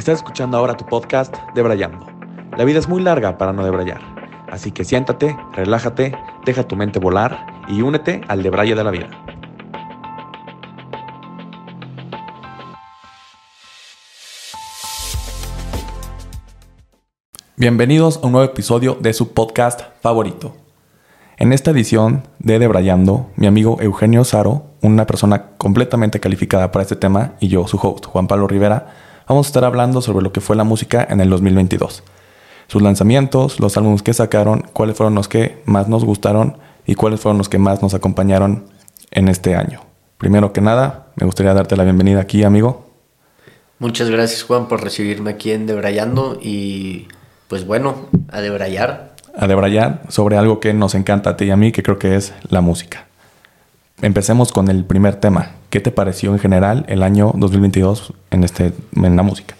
Estás escuchando ahora tu podcast Debrayando. La vida es muy larga para no debrayar, así que siéntate, relájate, deja tu mente volar y únete al debraye de la vida. Bienvenidos a un nuevo episodio de su podcast favorito. En esta edición de Debrayando, mi amigo Eugenio Saro, una persona completamente calificada para este tema, y yo, su host, Juan Pablo Rivera, vamos a estar hablando sobre lo que fue la música en el 2022. Sus lanzamientos, los álbumes que sacaron, cuáles fueron los que más nos gustaron y cuáles fueron los que más nos acompañaron en este año. Primero que nada, me gustaría darte la bienvenida aquí, amigo. Muchas gracias, Juan, por recibirme aquí en Debrayando y pues bueno, a debrayar a debrayar sobre algo que nos encanta a ti y a mí, que creo que es la música. Empecemos con el primer tema. ¿Qué te pareció en general el año 2022 en, este, en la música?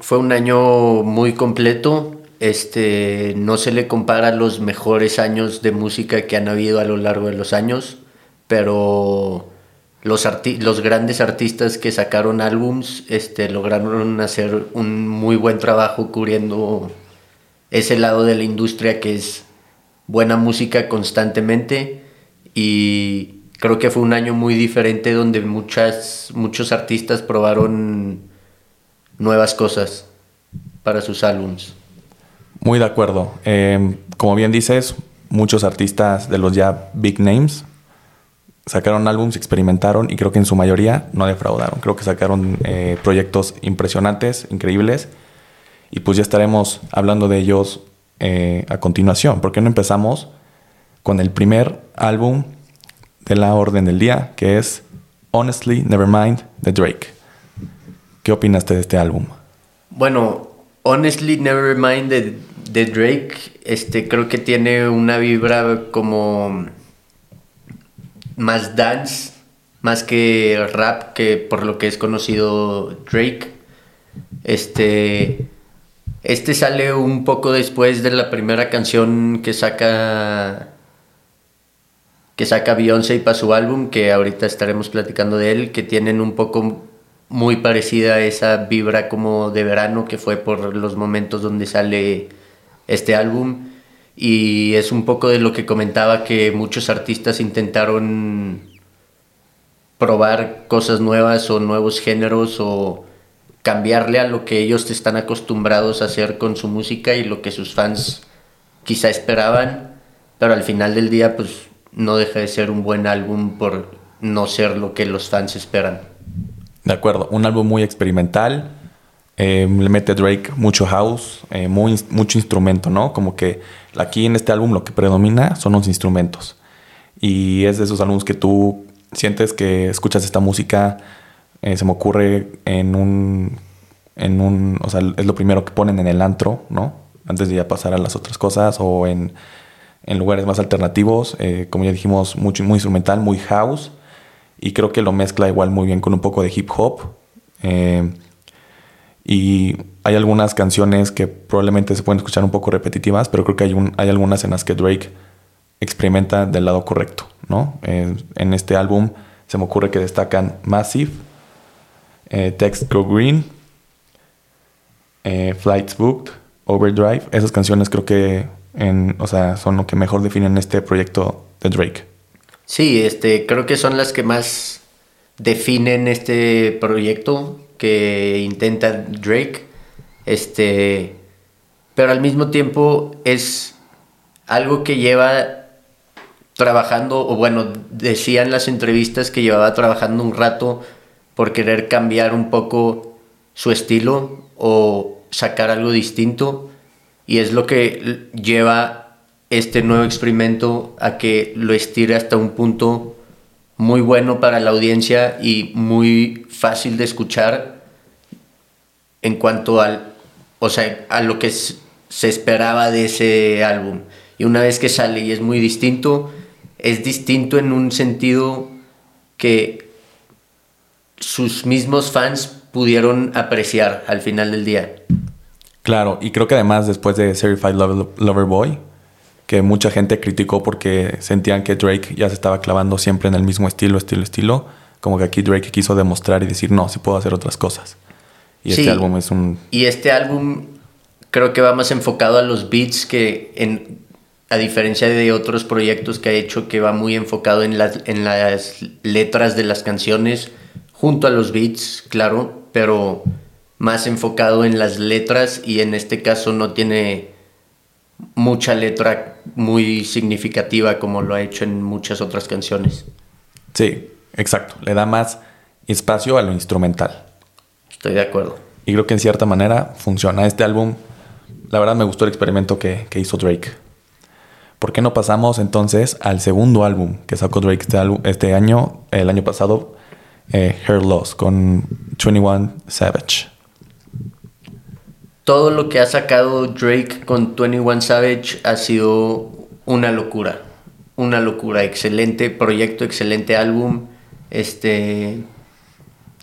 Fue un año muy completo. Este, no se le compara los mejores años de música que han habido a lo largo de los años, pero los, los grandes artistas que sacaron álbums este, lograron hacer un muy buen trabajo cubriendo ese lado de la industria que es buena música constantemente y creo que fue un año muy diferente donde muchas, muchos artistas probaron nuevas cosas para sus álbums. Muy de acuerdo. Em, como bien dices, muchos artistas de los ya big names sacaron álbums, experimentaron y creo que en su mayoría no defraudaron. Creo que sacaron eh, proyectos impresionantes, increíbles y pues ya estaremos hablando de ellos eh, a continuación. ¿Por qué no empezamos con el primer álbum de la orden del día, que es Honestly Nevermind de Drake? ¿Qué opinaste de este álbum? Bueno, Honestly Nevermind de, de Drake, este, creo que tiene una vibra como más dance, más que rap, que por lo que es conocido Drake. Este este sale un poco después de la primera canción que saca que saca Beyoncé para su álbum, que ahorita estaremos platicando de él, que tienen un poco muy parecida a esa vibra como de verano que fue por los momentos donde sale este álbum. Y es un poco de lo que comentaba que muchos artistas intentaron probar cosas nuevas o nuevos géneros o cambiarle a lo que ellos están acostumbrados a hacer con su música y lo que sus fans quizá esperaban, pero al final del día pues no deja de ser un buen álbum por no ser lo que los fans esperan. De acuerdo, un álbum muy experimental, eh, le mete Drake mucho house, eh, mucho instrumento, ¿no? Como que aquí en este álbum lo que predomina son los instrumentos. Y es de esos álbumes que tú sientes que escuchas esta música eh, se me ocurre en un, en un, o sea, es lo primero que ponen en el antro, ¿no? Antes de ya pasar a las otras cosas o en, en lugares más alternativos, eh, como ya dijimos, muy, muy instrumental, muy house. Y creo que lo mezcla igual muy bien con un poco de hip hop. Eh, y hay algunas canciones que probablemente se pueden escuchar un poco repetitivas, pero creo que hay, hay algunas en las que Drake experimenta del lado correcto, ¿no? en este álbum se me ocurre que destacan Massive, eh, Text Go Green, eh, Flights Booked, Overdrive. Esas canciones creo que en, o sea, son lo que mejor definen este proyecto de Drake. Sí, este, creo que son las que más definen este proyecto que intenta Drake. Este, pero al mismo tiempo es algo que lleva trabajando, o bueno, decían las entrevistas que llevaba trabajando un rato por querer cambiar un poco su estilo o sacar algo distinto y es lo que lleva este nuevo experimento a que lo estire hasta un punto muy bueno para la audiencia y muy fácil de escuchar en cuanto al o sea, a lo que se esperaba de ese álbum. Y una vez que sale y es muy distinto, es distinto en un sentido que sus mismos fans pudieron apreciar al final del día. Claro, y creo que además después de Certified Lover Boy, que mucha gente criticó porque sentían que Drake ya se estaba clavando siempre en el mismo estilo, estilo, estilo, como que aquí Drake quiso demostrar y decir, no, sí puedo hacer otras cosas. Y este álbum es un... Y este álbum creo que va más enfocado a los beats que en, a diferencia de otros proyectos que ha hecho que va muy enfocado en las, en las letras de las canciones junto a los beats, claro, pero más enfocado en las letras y en este caso no tiene mucha letra muy significativa como lo ha hecho en muchas otras canciones. Sí, exacto. Le da más espacio a lo instrumental. Estoy de acuerdo. Y creo que en cierta manera funciona. Este álbum, la verdad me gustó el experimento que, hizo Drake. ¿Por qué no pasamos entonces al segundo álbum que sacó Drake este, este año, el año pasado, eh, Hair Loss, con 21 Savage? Todo lo que ha sacado Drake con 21 Savage ha sido una locura. Una locura. Excelente proyecto, excelente álbum. Este.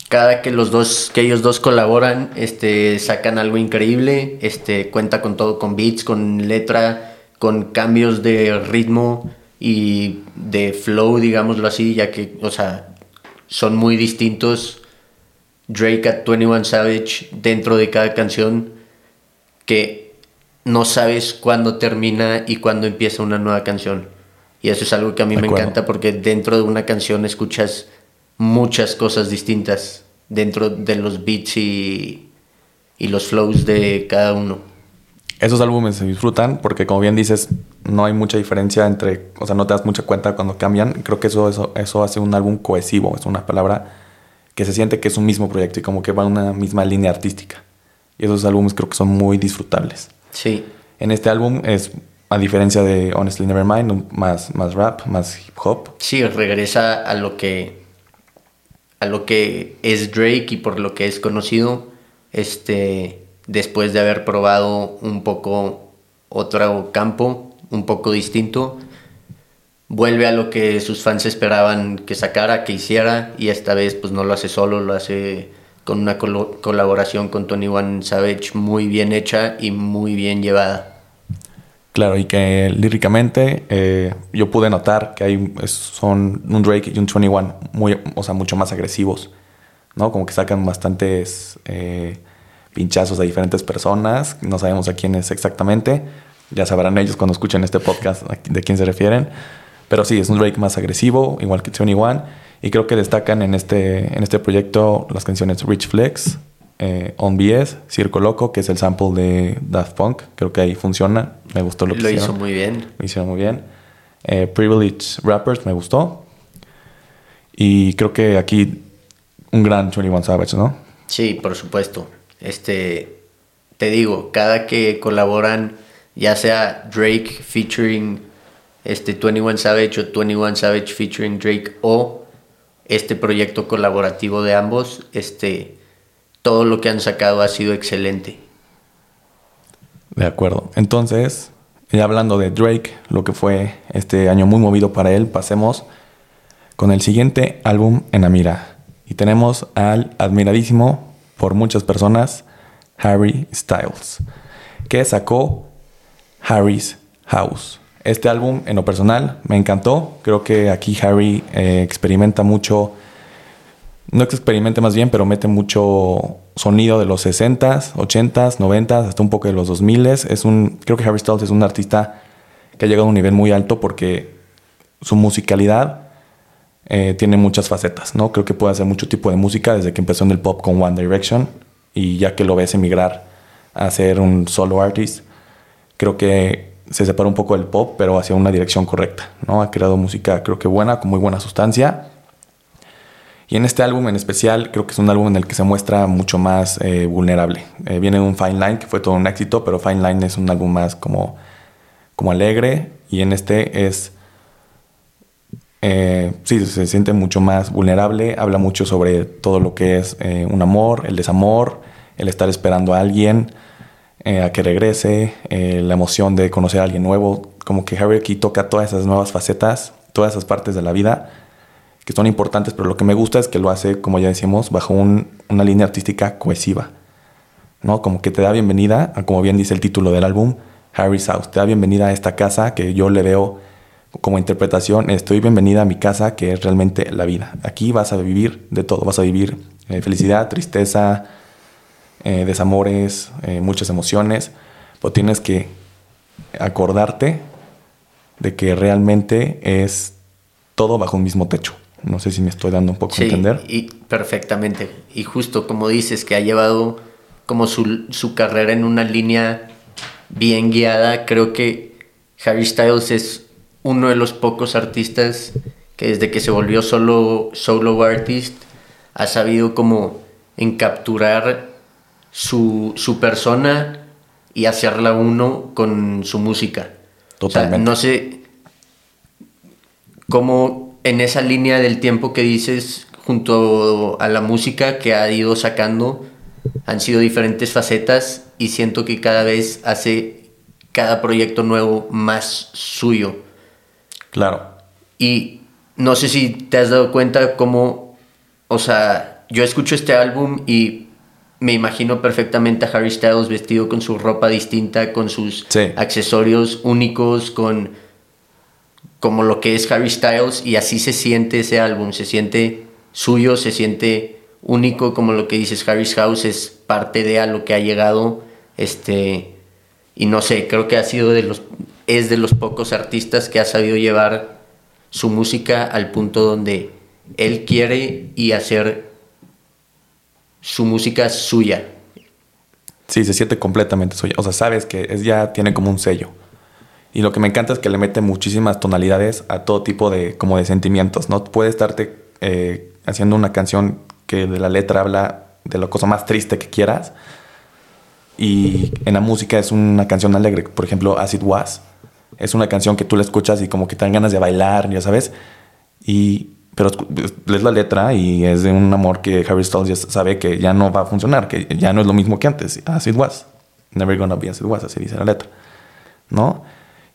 Cada que los dos, que ellos dos colaboran, este, sacan algo increíble. Este, cuenta con todo, con beats, con letra, con cambios de ritmo y de flow, digámoslo así, ya que, o sea, son muy distintos Drake a 21 Savage dentro de cada canción que no sabes cuándo termina y cuándo empieza una nueva canción. Y eso es algo que a mí me encanta porque dentro de una canción escuchas muchas cosas distintas dentro de los beats y, y los flows de cada uno. Esos álbumes se disfrutan porque como bien dices, no hay mucha diferencia entre, o sea, no te das mucha cuenta cuando cambian. Creo que eso, eso, eso hace un álbum cohesivo, es una palabra que se siente que es un mismo proyecto y como que va en una misma línea artística. Y esos álbumes creo que son muy disfrutables. Sí. En este álbum es, a diferencia de Honestly Nevermind, más, más rap, más hip hop. Sí, regresa a lo que a lo que es Drake y por lo que es conocido, este, después de haber probado un poco otro campo, un poco distinto, vuelve a lo que sus fans esperaban que sacara, que hiciera, y esta vez pues no lo hace solo, lo hace con una colaboración con Tony One Savage muy bien hecha y muy bien llevada. Claro, y que líricamente eh, yo pude notar que hay, son un Drake y un 21 muy, o sea, mucho más agresivos, ¿no? Como que sacan bastantes eh, pinchazos a diferentes personas, no sabemos a quién es exactamente, ya sabrán ellos cuando escuchen este podcast de quién se refieren, pero sí, es un Drake más agresivo, igual que 21 y creo que destacan en este, en este proyecto las canciones Rich Flex, eh, On BS, Circo Loco, que es el sample de Daft Punk. Creo que ahí funciona. Me gustó lo que Lo hizo muy bien. Lo hicieron muy bien. Eh, Privileged Rappers me gustó. Y creo que aquí un gran 21 Savage, ¿no? Sí, por supuesto. Este, te digo, cada que colaboran, ya sea Drake featuring este 21 Savage o 21 Savage featuring Drake o este proyecto colaborativo de ambos, este, todo lo que han sacado ha sido excelente. De acuerdo. Entonces, ya hablando de Drake, lo que fue este año muy movido para él, pasemos con el siguiente álbum en la mira. Y tenemos al admiradísimo por muchas personas Harry Styles, que sacó Harry's House. Este álbum, en lo personal, me encantó. Creo que aquí Harry eh, experimenta mucho, no que experimente más bien, pero mete mucho sonido de los 60s, 80s, 90s, hasta un poco de los 2000s. Es un, creo que Harry Styles es un artista que ha llegado a un nivel muy alto porque su musicalidad eh, tiene muchas facetas, ¿no? Creo que puede hacer mucho tipo de música desde que empezó en el pop con One Direction y ya que lo ves emigrar a ser un solo artist, creo que se separa un poco del pop, pero hacia una dirección correcta, ¿no? Ha creado música creo que buena, con muy buena sustancia. Y en este álbum en especial creo que es un álbum en el que se muestra mucho más eh, vulnerable. Eh, viene un Fine Line que fue todo un éxito, pero Fine Line es un álbum más como, como alegre y en este es... Eh, sí, se siente mucho más vulnerable, habla mucho sobre todo lo que es un amor, el desamor, el estar esperando a alguien, eh, a que regrese, eh, la emoción de conocer a alguien nuevo, como que Harry aquí toca todas esas nuevas facetas, todas esas partes de la vida que son importantes, pero lo que me gusta es que lo hace, como ya decimos, bajo una línea artística cohesiva, ¿no? Como que te da bienvenida, como bien dice el título del álbum, Harry's House, te da bienvenida a esta casa que yo le veo como interpretación, estoy bienvenida a mi casa que es realmente la vida. Aquí vas a vivir de todo, vas a vivir eh, felicidad, tristeza, eh, desamores, eh, muchas emociones, pero tienes que acordarte de que realmente es todo bajo un mismo techo. No sé si me estoy dando un poco a entender. Y perfectamente. Y justo como dices, que ha llevado como su, su carrera en una línea bien guiada, creo que Harry Styles es uno de los pocos artistas que desde que se volvió solo solo artist ha sabido como encapturar su, su persona y hacerla uno con su música. Totalmente. no sé cómo en esa línea del tiempo que dices junto a la música que ha ido sacando han sido diferentes facetas y siento que cada vez hace cada proyecto nuevo más suyo. Claro. Y no sé si te has dado cuenta cómo, o sea, yo escucho este álbum y me imagino perfectamente a Harry Styles vestido con su ropa distinta, con sus accesorios únicos, con como lo que es Harry Styles y así se siente ese álbum, se siente suyo, se siente único, como lo que dices Harry's House es parte de a lo que ha llegado, este y no sé, creo que ha sido de los es de los pocos artistas que ha sabido llevar su música al punto donde él quiere y hacer su música suya. Sí, se siente completamente suya. O sea, sabes que es, ya tiene como un sello. Y lo que me encanta es que le mete muchísimas tonalidades a todo tipo de, como de sentimientos, ¿no? Puede estarte eh, haciendo una canción que de la letra habla de la cosa más triste que quieras. Y en la música es una canción alegre. Por ejemplo, As It Was es una canción que tú la escuchas y como que te dan ganas de bailar, ya sabes. Y, pero lees la letra y es de un amor que Harry Styles ya sabe que ya no va a funcionar, que ya no es lo mismo que antes. As it was. Never gonna be as it was, así dice la letra. ¿No?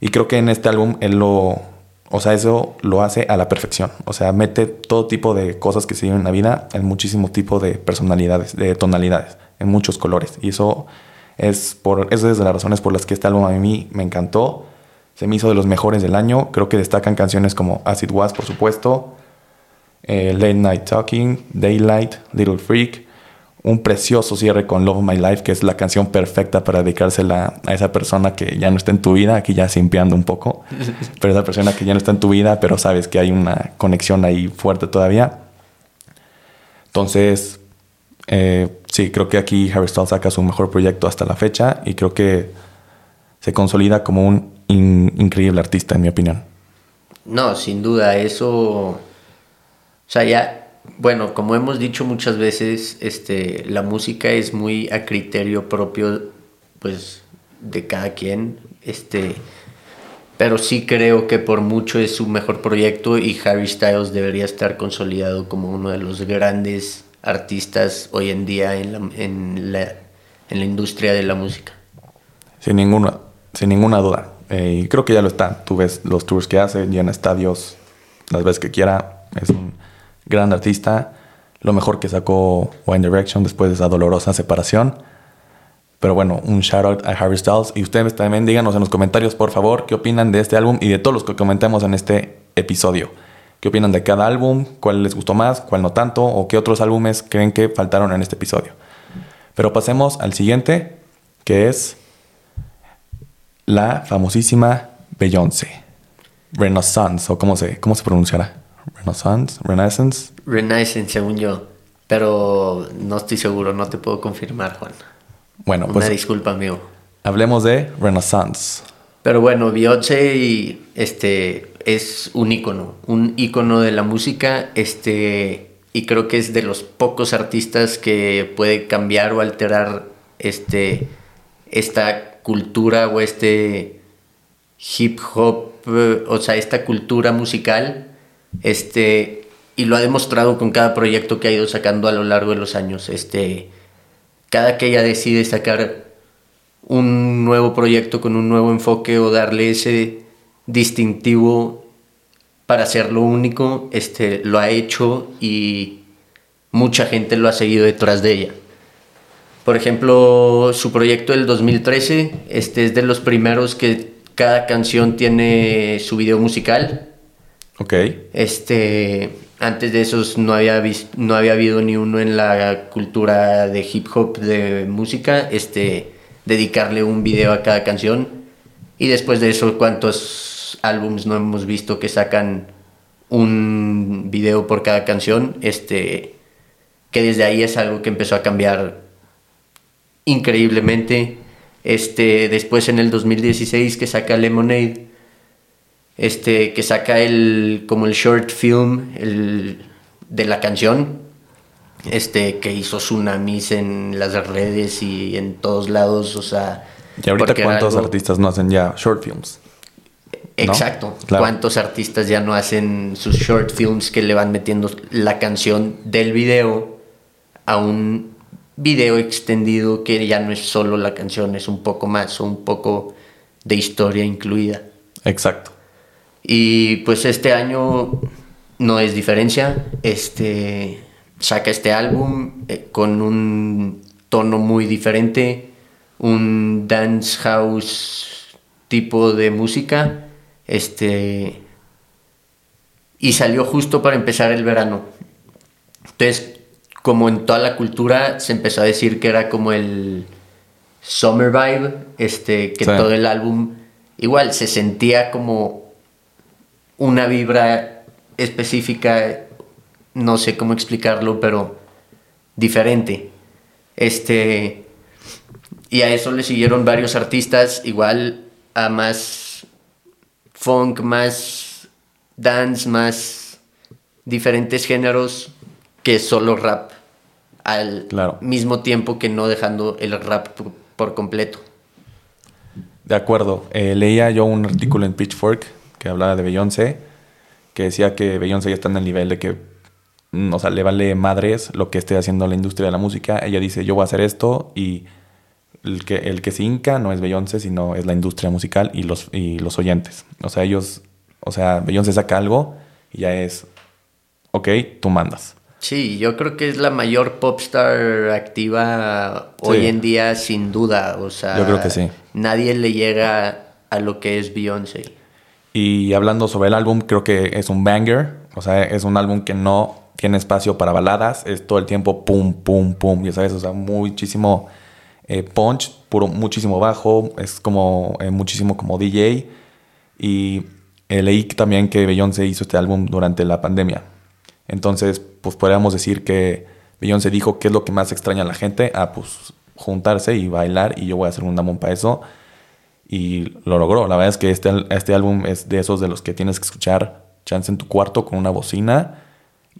Y creo que en este álbum él lo. O sea, eso lo hace a la perfección. O sea, mete todo tipo de cosas que se viven en la vida en muchísimo tipo de personalidades, de tonalidades, en muchos colores. Y eso es por. Esa es de las razones por las que este álbum a mí me encantó se me hizo de los mejores del año. Creo que destacan canciones como Acid Was, por supuesto, eh, Late Night Talking, Daylight, Little Freak. Un precioso cierre con Love My Life, que es la canción perfecta para dedicársela a esa persona que ya no está en tu vida, aquí ya simpeando un poco, pero esa persona que ya no está en tu vida, pero sabes que hay una conexión ahí fuerte todavía. Entonces, eh, sí, creo que aquí Harry Styles saca su mejor proyecto hasta la fecha y creo que se consolida como un increíble artista, en mi opinión. No, sin duda, eso. O sea, ya, bueno, como hemos dicho muchas veces, este, la música es muy a criterio propio, pues, de cada quien. Este, pero sí creo que por mucho es su mejor proyecto y Harry Styles debería estar consolidado como uno de los grandes artistas hoy en día en la, en la, en la industria de la música. Sin ninguna, sin ninguna duda. Eh, creo que ya lo está. Tú ves los tours que hace, llena estadios las veces que quiera. Es un gran artista. Lo mejor que sacó One Direction después de esa dolorosa separación. Pero bueno, un shout out a Harry Styles. Y ustedes también díganos en los comentarios, por favor, qué opinan de este álbum y de todos los que comentamos en este episodio. ¿Qué opinan de cada álbum? ¿Cuál les gustó más? ¿Cuál no tanto? ¿O qué otros álbumes creen que faltaron en este episodio? Pero pasemos al siguiente, que es la famosísima Beyoncé. Renaissance, o cómo se, cómo se pronunciará. Renaissance, Renaissance. Renaissance, según yo. Pero no estoy seguro, no te puedo confirmar, Juan. Bueno, pues. Una disculpa, amigo. Hablemos de Renaissance. Pero bueno, Beyoncé este, es un ícono, un ícono de la música, este, y creo que es de los pocos artistas que puede cambiar o alterar este, esta cultura o este hip hop, eh, o sea, esta cultura musical, este, y lo ha demostrado con cada proyecto que ha ido sacando a lo largo de los años. Este, cada que ella decide sacar un nuevo proyecto con un nuevo enfoque o darle ese distintivo para hacerlo único, este, lo ha hecho y mucha gente lo ha seguido detrás de ella. Por ejemplo, su proyecto del 2013 este es de los primeros que cada canción tiene su video musical. Ok. Este, antes de esos no había, no había habido ni uno en la cultura de hip hop, de música, este, dedicarle un video a cada canción. Y después de eso, ¿cuántos álbums no hemos visto que sacan un video por cada canción? Este, que desde ahí es algo que empezó a cambiar increíblemente. Este, después en el 2016 que saca Lemonade, este, que saca el, como el short film el, de la canción, este, que hizo tsunamis en las redes y en todos lados, o sea... ¿Y ahorita cuántos artistas no hacen ya short films? Exacto. ¿Cuántos artistas ya no hacen sus short films que le van metiendo la canción del video a un video extendido que ya no es solo la canción, es un poco más o un poco de historia incluida. Exacto. Y pues este año no es diferencia. Este saca este álbum eh, con un tono muy diferente, un dance house tipo de música. Este y salió justo para empezar el verano. Entonces, como en toda la cultura se empezó a decir que era como el summer vibe, este, que todo el álbum igual se sentía como una vibra específica, no sé cómo explicarlo, pero diferente. Este, y a eso le siguieron varios artistas, igual a más funk, más dance, más diferentes géneros que solo rap al mismo tiempo que no dejando el rap por, completo. De acuerdo. Eh, leía yo un artículo en Pitchfork que hablaba de Beyoncé, que decía que Beyoncé ya está en el nivel de que, mm, o sea, le vale madres lo que esté haciendo la industria de la música. Ella dice, yo voy a hacer esto y el que, el que se hinca no es Beyoncé, sino es la industria musical y los, y los oyentes. O sea, ellos, o sea, Beyoncé saca algo y ya es, ok, tú mandas. Sí, yo creo que es la mayor popstar activa hoy en día, sin duda. O sea, yo creo que sí. Nadie le llega a lo que es Beyoncé. Y hablando sobre el álbum, creo que es un banger. O sea, es un álbum que no tiene espacio para baladas. Es todo el tiempo pum, pum, pum. Ya sabes, o sea, muchísimo eh, punch, puro, muchísimo bajo. Es como eh, muchísimo como DJ. Y eh, leí también que Beyoncé hizo este álbum durante la pandemia. Entonces, pues podríamos decir que Beyoncé dijo qué es lo que más extraña a la gente. Ah, pues juntarse y bailar y yo voy a hacer un álbum para eso. Y lo logró. La verdad es que este, este álbum es de esos de los que tienes que escuchar chance en tu cuarto con una bocina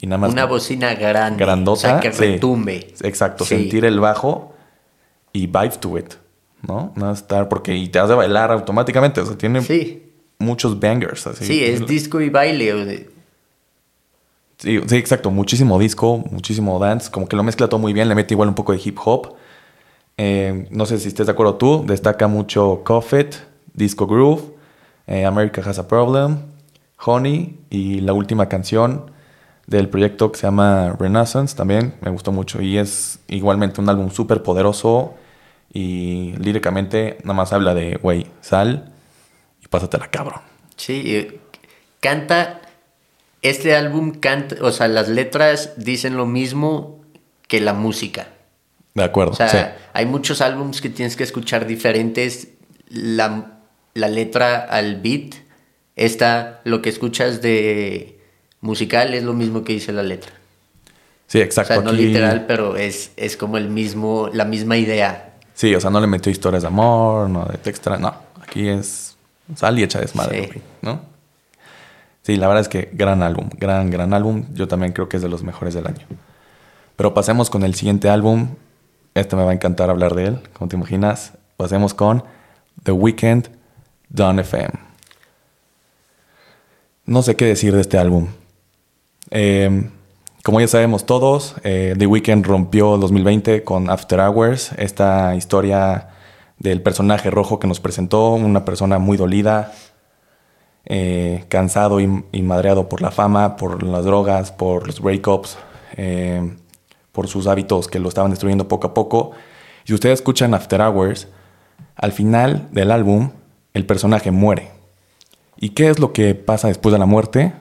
y nada más. Una bocina grande. Grandota. O sea, que retumbe. exacto. Sentir el bajo y vibe to it. ¿No? No estar porque y te has de bailar automáticamente. O sea, tiene muchos bangers. Así. Sí, es disco y baile. Sí, sí, exacto. Muchísimo disco, muchísimo dance. Como que lo mezcla todo muy bien. Le mete igual un poco de hip hop. Eh, no sé si estés de acuerdo tú. Destaca mucho Coffet, Disco Groove, eh, America Has a Problem, Honey y la última canción del proyecto que se llama Renaissance también me gustó mucho y es igualmente un álbum súper poderoso y líricamente nada más habla de, güey, sal y pásatela cabrón. Sí, canta este álbum canta, o sea, las letras dicen lo mismo que la música. De acuerdo. O sea, hay muchos álbums que tienes que escuchar diferentes. La, la, letra al beat. Esta, lo que escuchas de musical es lo mismo que dice la letra. Sí, exacto. O sea, no literal, pero es, es como el mismo, la misma idea. Sí, o sea, no le metió historias de amor, no de textura, no. Aquí es sal y echa desmadre, sí. ¿no? Sí, la verdad es que gran álbum, gran, gran álbum. Yo también creo que es de los mejores del año. Pero pasemos con el siguiente álbum. Este me va a encantar hablar de él, como te imaginas. Pasemos con The Weeknd, Dawn FM. No sé qué decir de este álbum. Eh, como ya sabemos todos, eh, The Weeknd rompió el 2020 con After Hours, esta historia del personaje rojo que nos presentó, una persona muy dolida, eh, cansado y, madreado por la fama, por las drogas, por los breakups, eh, por sus hábitos que lo estaban destruyendo poco a poco. Si ustedes escuchan After Hours, al final del álbum el personaje muere. ¿Y qué es lo que pasa después de la muerte?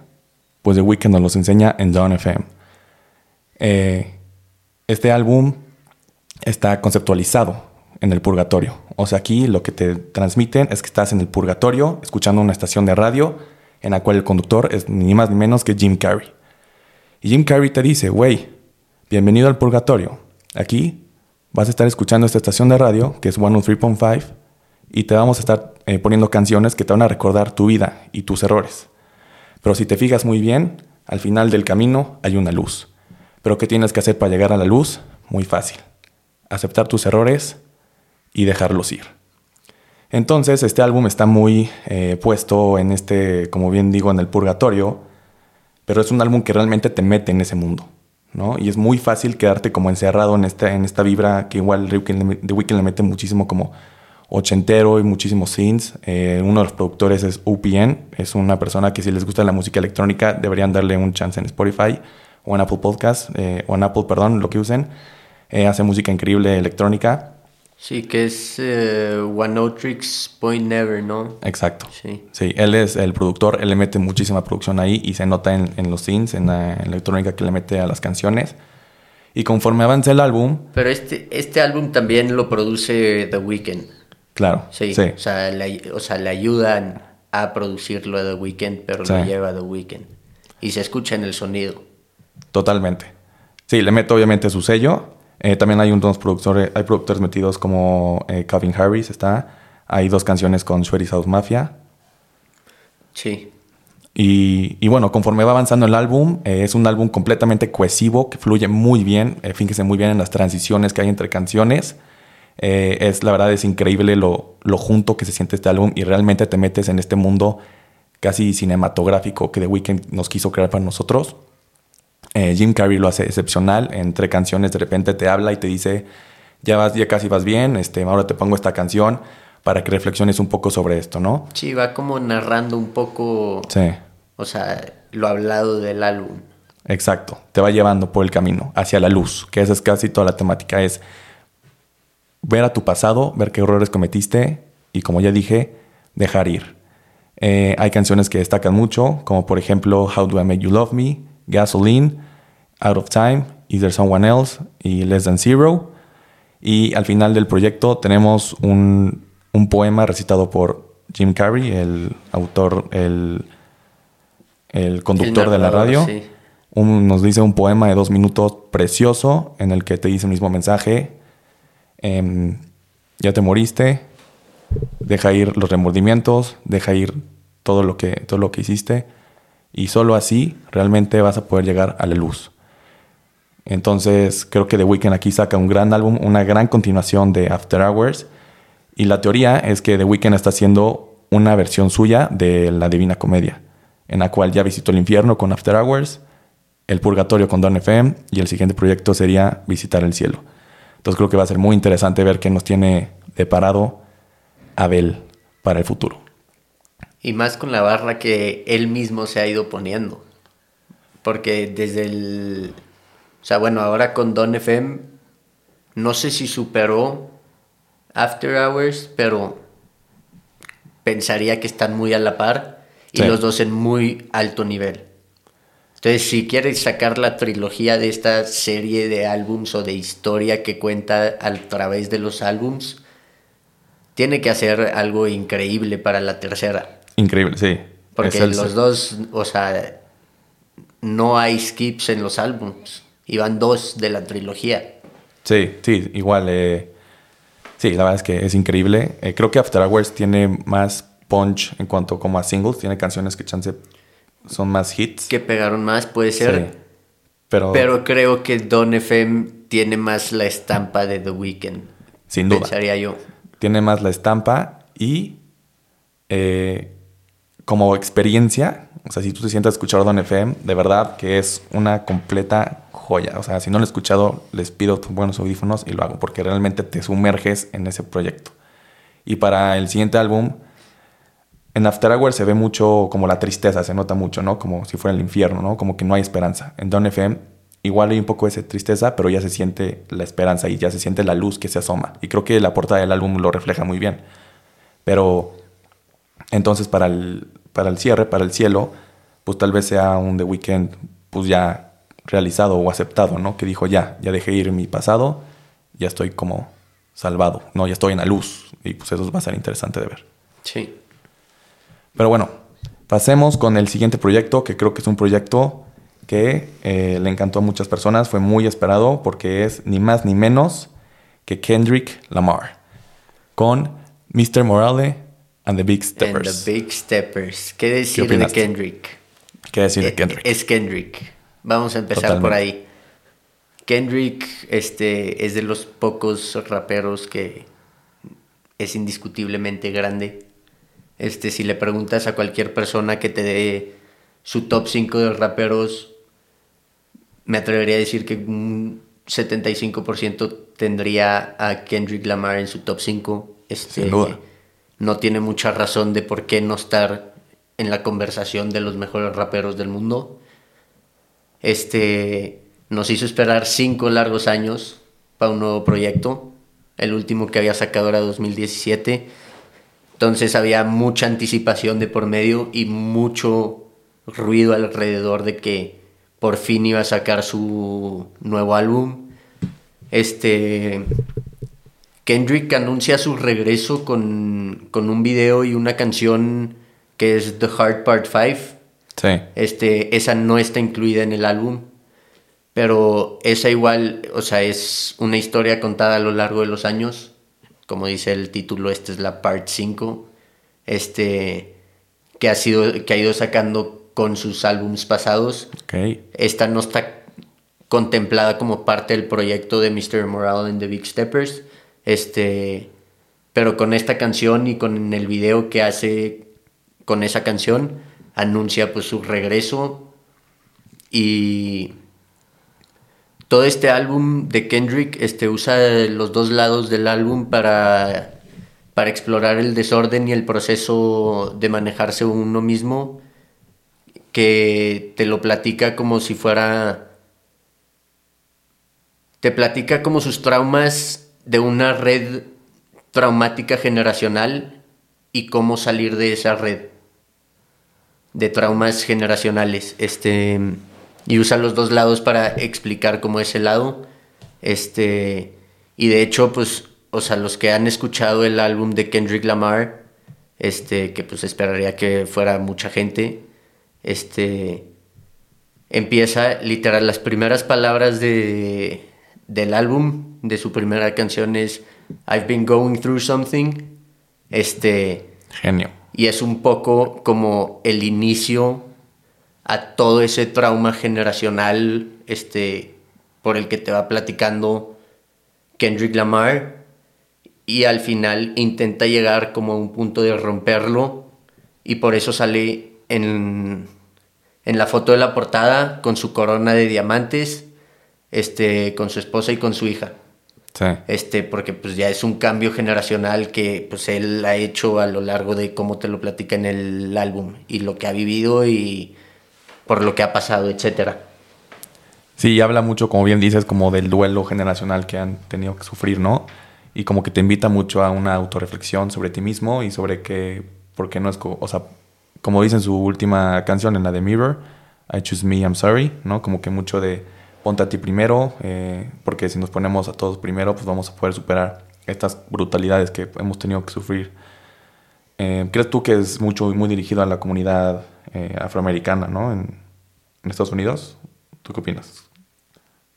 Pues The Weeknd nos los enseña en Dawn FM. Eh, este álbum está conceptualizado en el purgatorio. O sea, aquí lo que te transmiten es que estás en el purgatorio escuchando una estación de radio en la cual el conductor es ni más ni menos que Jim Carrey. Y Jim Carrey te dice, güey, bienvenido al purgatorio. Aquí vas a estar escuchando esta estación de radio, que es 103.5, y te vamos a estar eh, poniendo canciones que te van a recordar tu vida y tus errores. Pero si te fijas muy bien, al final del camino hay una luz. Pero ¿qué tienes que hacer para llegar a la luz? Muy fácil. Aceptar tus errores y dejarlos ir. Entonces, este álbum está muy eh, puesto en este, como bien digo, en el purgatorio, pero es un álbum que realmente te mete en ese mundo, Y es muy fácil quedarte como encerrado en esta, en esta vibra que igual The Weeknd le mete muchísimo como ochentero y muchísimos scenes. Eh, uno de los productores es UPN, es una persona que si les gusta la música electrónica deberían darle un chance en Spotify o en Apple Podcast, eh, o en Apple, perdón, lo que usen. hace música increíble electrónica. Sí, que es eh, One Tricks Point Never, ¿no? Exacto. Sí. Sí, él es el productor, él le mete muchísima producción ahí y se nota en, los scenes, en la, electrónica que le mete a las canciones. Y conforme avanza el álbum... Pero este, este álbum también lo produce The Weeknd. Claro. Sí, O, sea, le, o sea, le ayudan a producirlo The Weeknd, pero lo lleva The Weeknd. Y se escucha en el sonido. Totalmente. Sí, le mete obviamente su sello eh, también hay unos productores, hay productores metidos como eh, Calvin Harris, está. Hay dos canciones con Sweaty South Mafia. Sí. Y, bueno, conforme va avanzando el álbum, eh, es un álbum completamente cohesivo, que fluye muy bien, fíjense muy bien en las transiciones que hay entre canciones. es la verdad es increíble lo, lo junto que se siente este álbum y realmente te metes en este mundo casi cinematográfico que The Weeknd nos quiso crear para nosotros. Eh, Jim Carrey lo hace excepcional. Entre canciones de repente te habla y te dice, ya vas, ya casi vas bien, este, ahora te pongo esta canción para que reflexiones un poco sobre esto, ¿no? Sí, va como narrando un poco. Sí. O sea, lo hablado del álbum. Exacto. Te va llevando por el camino, hacia la luz, que esa es casi toda la temática, es ver a tu pasado, ver qué errores cometiste y como ya dije, dejar ir. Eh, hay canciones que destacan mucho, como por ejemplo How Do I Make You Love Me, Gasoline, Out of Time, Is There Someone Else y Less Than Zero. Y al final del proyecto tenemos un, poema recitado por Jim Carrey, el autor, el, el conductor de la radio. nos dice un poema de dos minutos precioso en el que te dice el mismo mensaje. Em, ya te moriste, deja ir los remordimientos, deja ir todo lo que, todo lo que hiciste y solo así realmente vas a poder llegar a la luz. Entonces creo que The Weeknd aquí saca un gran álbum, una gran continuación de After Hours. Y la teoría es que The Weeknd está haciendo una versión suya de la Divina Comedia, en la cual ya visitó el infierno con After Hours, el purgatorio con Don FM y el siguiente proyecto sería visitar el cielo. Entonces creo que va a ser muy interesante ver qué nos tiene deparado Abel para el futuro. Y más con la barra que él mismo se ha ido poniendo. Porque desde el... O sea, bueno, ahora con Don FM, no sé si superó After Hours, pero pensaría que están muy a la par y los dos en muy alto nivel. Entonces, si quieres sacar la trilogía de esta serie de álbums o de historia que cuenta a través de los álbums, tiene que hacer algo increíble para la tercera. Increíble, sí. Porque los dos, o sea, no hay skips en los álbums. Iban dos de la trilogía. Sí, sí, igual. Eh, sí, la verdad es que es increíble. Eh, creo que After Hours tiene más punch en cuanto como a singles. Tiene canciones que chance son más hits. Que pegaron más, puede ser. pero... pero creo que Don FM tiene más la estampa de The Weeknd. Sin duda. Pensaría yo. Tiene más la estampa y eh, como experiencia, o sea, si tú te sientas a escuchar Don FM, de verdad que es una completa joya. O sea, si no lo he escuchado, les pido buenos audífonos y lo hago, porque realmente te sumerges en ese proyecto. Y para el siguiente álbum, en After Hours se ve mucho como la tristeza, se nota mucho, ¿no? Como si fuera el infierno, ¿no? Como que no hay esperanza. En Don FM igual hay un poco esa tristeza, pero ya se siente la esperanza y ya se siente la luz que se asoma. Y creo que la portada del álbum lo refleja muy bien. Pero entonces, para el, para el cierre, para el cielo, pues tal vez sea un The Weeknd pues ya realizado o aceptado, ¿no? Que dijo, ya, ya dejé ir mi pasado, ya estoy como salvado, ¿no? Ya estoy en la luz y pues eso va a ser interesante de ver. Sí. Pero bueno, pasemos con el siguiente proyecto, que creo que es un proyecto que eh, le encantó a muchas personas, fue muy esperado porque es ni más ni menos que Kendrick Lamar con Mr. Morale and the Big Steppers. And the Big Steppers. ¿Qué decir de Kendrick? ¿Qué decir de Eh, Kendrick? Es Kendrick. Vamos a empezar por ahí. Kendrick este, es de los pocos raperos que es indiscutiblemente grande. Este, si le preguntas a cualquier persona que te dé su top 5 de raperos, me atrevería a decir que un 75% tendría a Kendrick Lamar en su top 5. Este, Sin duda. No tiene mucha razón de por qué no estar en la conversación de los mejores raperos del mundo. Este nos hizo esperar cinco largos años para un nuevo proyecto. El último que había sacado era 2017. Entonces había mucha anticipación de por medio y mucho ruido alrededor de que por fin iba a sacar su nuevo álbum. Este Kendrick anuncia su regreso con, con un video y una canción que es The Hard Part 5. Sí. Este, esa no está incluida en el álbum, pero esa igual, o sea, es una historia contada a lo largo de los años. Como dice el título, esta es la part 5. Este, que ha sido, que ha ido sacando con sus álbums pasados. Ok. Esta no está contemplada como parte del proyecto de Mr. Morale and the Big Steppers. Este, pero con esta canción y con el video que hace con esa canción, anuncia pues su regreso. Y todo este álbum de Kendrick este, usa los dos lados del álbum para, para explorar el desorden y el proceso de manejarse uno mismo que te lo platica como si fuera te platica como sus traumas de una red traumática generacional y cómo salir de esa red de traumas generacionales. Este, y usa los dos lados para explicar cómo es el lado. Este, y de hecho, pues, o sea, los que han escuchado el álbum de Kendrick Lamar, este, que pues esperaría que fuera mucha gente, este, empieza literal las primeras palabras de, del álbum, de su primera canción es I've been going through something. Este, Genio. y es un poco como el inicio a todo ese trauma generacional este, por el que te va platicando Kendrick Lamar y al final intenta llegar como a un punto de romperlo y por eso sale en, en la foto de la portada con su corona de diamantes, este, con su esposa y con su hija Sí. este porque pues ya es un cambio generacional que pues él ha hecho a lo largo de cómo te lo platica en el álbum y lo que ha vivido y por lo que ha pasado, etcétera. Sí, y habla mucho, como bien dices, como del duelo generacional que han tenido que sufrir, ¿no? Y como que te invita mucho a una autorreflexión sobre ti mismo y sobre que, por qué no es, o sea, como dice en su última canción, en la de Mirror, I choose me, I'm sorry, ¿no? Como que mucho de ponte a ti primero, eh, porque si nos ponemos a todos primero, pues vamos a poder superar estas brutalidades que hemos tenido que sufrir. Eh, ¿Crees tú que es mucho, muy dirigido a la comunidad eh, afroamericana, ¿no? En, en Estados Unidos. ¿Tú qué opinas?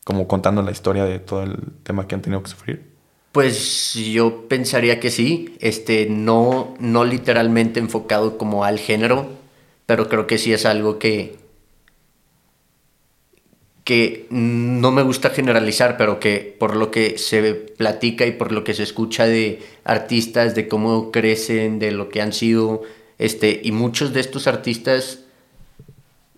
Como contando la historia de todo el tema que han tenido que sufrir. Pues yo pensaría que sí, este no no literalmente enfocado como al género, pero creo que sí es algo que que no me gusta generalizar, pero que por lo que se platica y por lo que se escucha de artistas, de cómo crecen, de lo que han sido, este, y muchos de estos artistas,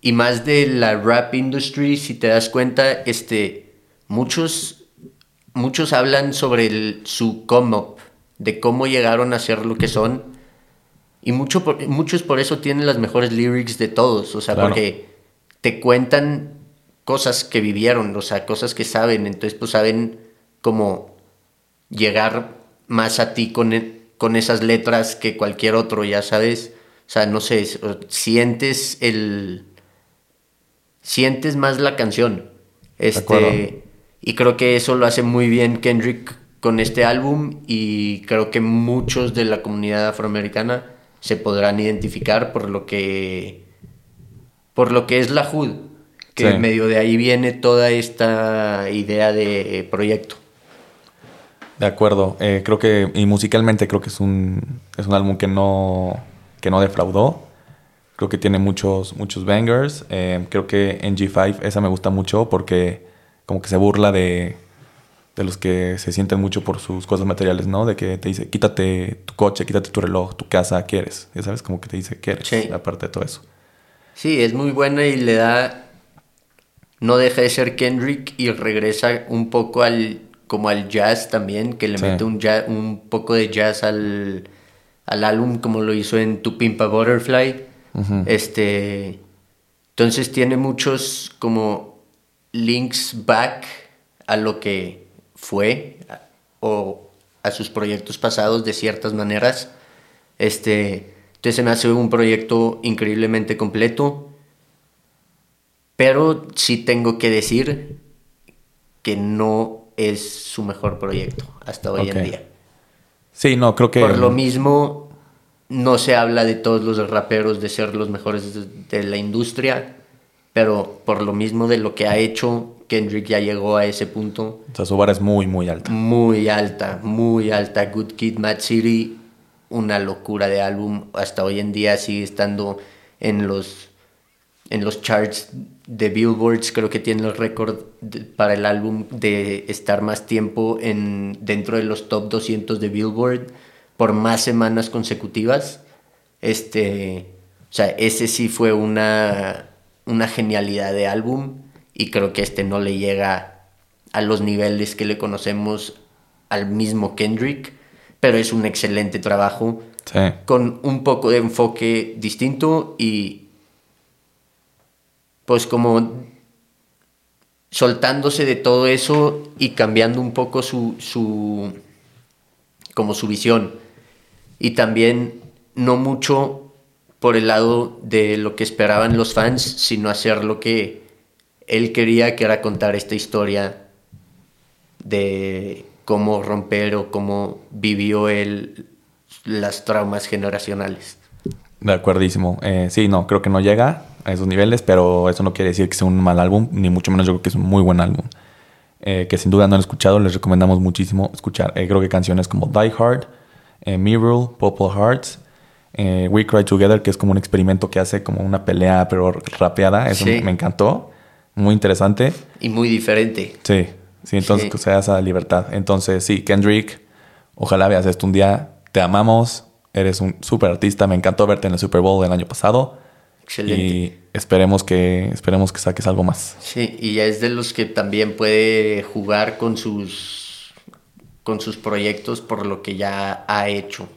y más de la rap industry, si te das cuenta, este, muchos, muchos hablan sobre el- su come up, de cómo llegaron a ser lo que son, y mucho por- muchos por eso tienen las mejores lyrics de todos, o sea, Claro. porque te cuentan cosas que vivieron, o sea, cosas que saben, entonces pues saben cómo llegar más a ti con, e- con esas letras que cualquier otro, ya sabes, o sea, no sé, sientes el, sientes más la canción. Este, y creo que eso lo hace muy bien Kendrick con este álbum y creo que muchos de la comunidad afroamericana se podrán identificar por lo que por lo que es la HUD, que en medio de ahí viene toda esta idea de proyecto. De acuerdo, eh, creo que y musicalmente creo que es un es un álbum que no que no defraudó. Creo que tiene muchos muchos bangers. Eh, creo que en G5 esa me gusta mucho porque como que se burla de de los que se sienten mucho por sus cosas materiales, ¿no? De que te dice, quítate tu coche, quítate tu reloj, tu casa, ¿qué eres? Ya sabes, como que te dice, ¿qué eres? Aparte de todo eso. Sí, es muy buena y le da... No deja de ser Kendrick y regresa un poco al... como al jazz también, que le mete un, un poco de jazz al, al álbum como lo hizo en Tu Pimpa Butterfly. Este... Entonces tiene muchos como links back a lo que fue o a sus proyectos pasados de ciertas maneras. Este, entonces se me hace un proyecto increíblemente completo, pero sí tengo que decir que no es su mejor proyecto hasta hoy en día. Sí, no, creo que... Por lo mismo, no se habla de todos los raperos de ser los mejores de la industria, pero por lo mismo de lo que ha hecho, Kendrick ya llegó a ese punto. O sea, su vara es muy, muy alta. Muy alta, muy alta. Good Kid, Mad City, una locura de álbum. Hasta hoy en día sigue estando en los, en los charts de Billboards. Creo que tiene el récord para el álbum de estar más tiempo en, dentro de los top 200 de Billboard por más semanas consecutivas. Este, o sea, ese sí fue una, una genialidad de álbum y creo que este no le llega a los niveles que le conocemos al mismo Kendrick, pero es un excelente trabajo con un poco de enfoque distinto y pues como soltándose de todo eso y cambiando un poco su, su como su visión y también no mucho por el lado de lo que esperaban los fans, sino hacer lo que él quería que era contar esta historia de cómo romper o cómo vivió él las traumas generacionales. De acuerdísimo. Eh, sí, no, creo que no llega a esos niveles, pero eso no quiere decir que sea un mal álbum, ni mucho menos yo creo que es un muy buen álbum. Eh, que sin duda no han escuchado, les recomendamos muchísimo escuchar. Eh, creo que canciones como Die Hard, Mirror, Purple Hearts, We Cry Together, que es como un experimento que hace como una pelea pero rapeada, eso me encantó muy interesante. Y muy diferente. Sí, sí, entonces que sea esa libertad. Entonces, sí, Kendrick, ojalá veas esto un día. Te amamos, eres un súper artista. Me encantó verte en el Super Bowl del año pasado. Excelente. Y esperemos que, esperemos que saques algo más. Sí, y ya es de los que también puede jugar con sus, con sus proyectos por lo que ya ha hecho.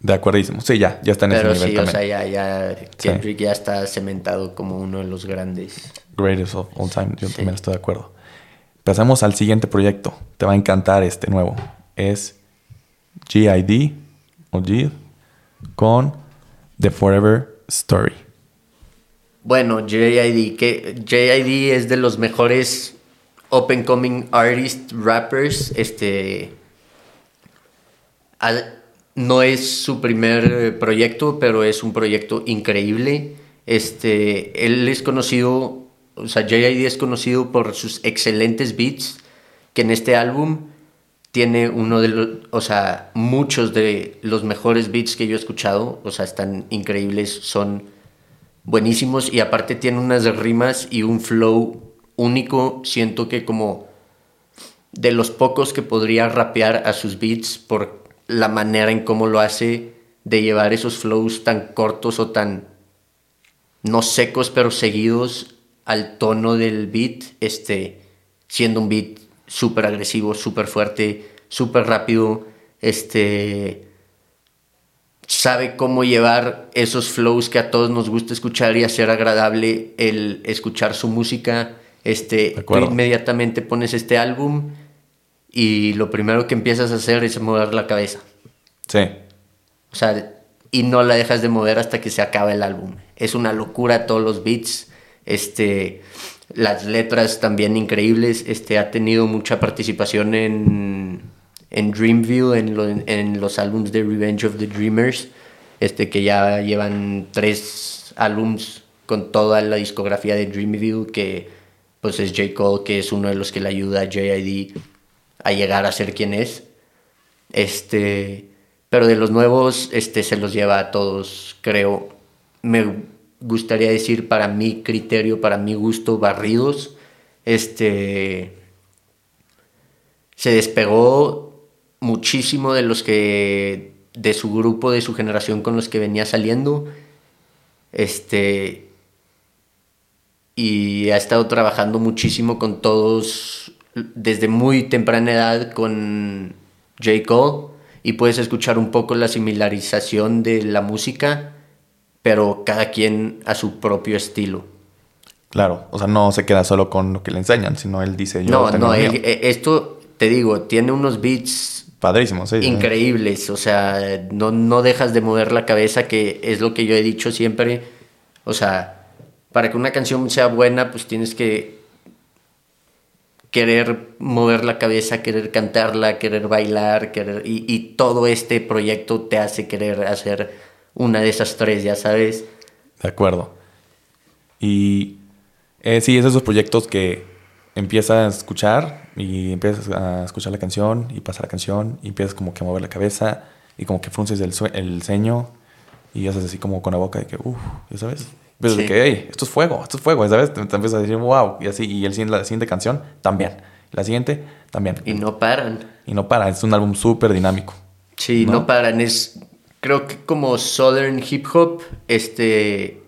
De acuerdísimo. Sí, ya, ya está en Pero ese nivel sí, o sea, ya, ya Kendrick ya está cementado como uno de los grandes. Greatest of all time. Yo también estoy de acuerdo. Pasamos al siguiente proyecto. Te va a encantar este nuevo. Es GID o GID con The Forever Story. Bueno, JID, que JID es de los mejores open coming artist rappers. Este no es su primer proyecto, pero es un proyecto increíble. Este, él es conocido, o sea, JID es conocido por sus excelentes beats, que en este álbum tiene uno de los, o sea, muchos de los mejores beats que yo he escuchado, o sea, están increíbles, son buenísimos y aparte tiene unas rimas y un flow único, siento que como de los pocos que podría rapear a sus beats por la manera en cómo lo hace de llevar esos flows tan cortos o tan no secos pero seguidos al tono del beat, este, siendo un beat súper agresivo, súper fuerte, súper rápido, este, sabe cómo llevar esos flows que a todos nos gusta escuchar y hacer agradable el escuchar su música. Este, inmediatamente pones este álbum y lo primero que empiezas a hacer es mover la cabeza. Sí. O sea, y no la dejas de mover hasta que se acaba el álbum. Es una locura todos los beats. Este, las letras también increíbles. Este, ha tenido mucha participación en, en Dreamville, en, en los álbumes de Revenge of the Dreamers, este, que ya llevan tres álbums con toda la discografía de Dreamville, que pues es J. Cole, que es uno de los que le ayuda a JID a llegar a ser quien es. Este, pero de los nuevos, este, se los lleva a todos, creo. Me gustaría decir para mi criterio, para mi gusto, barridos. Este, se despegó muchísimo de los que, de su grupo, de su generación con los que venía saliendo. Este, y ha estado trabajando muchísimo con todos desde muy temprana edad con J. Cole y puedes escuchar un poco la similarización de la música, pero cada quien a su propio estilo. Claro, o sea, no se queda solo con lo que le enseñan, sino él dice yo. No, no, eh, esto te digo, tiene unos beats padrísimos, sí, increíbles, o sea, no, no dejas de mover la cabeza, que es lo que yo he dicho siempre, o sea, para que una canción sea buena, pues tienes que querer mover la cabeza, querer cantarla, querer bailar, querer, y, todo este proyecto te hace querer hacer una de esas tres, ya sabes. De acuerdo. Y eh, sí, es esos proyectos que empiezas a escuchar y empiezas a escuchar la canción y pasa la canción y empiezas como que a mover la cabeza y como que frunces el, el ceño y haces así como con la boca de que, uff, ya sabes. Ves de que, hey, esto es fuego, esto es fuego, ¿sabes? Te, empiezas a decir, wow, y así, y el, la siguiente canción también, la siguiente también. Y no paran. Y no paran, es un álbum súper dinámico. Sí, ¿no? paran, es, creo que como Southern Hip Hop, este,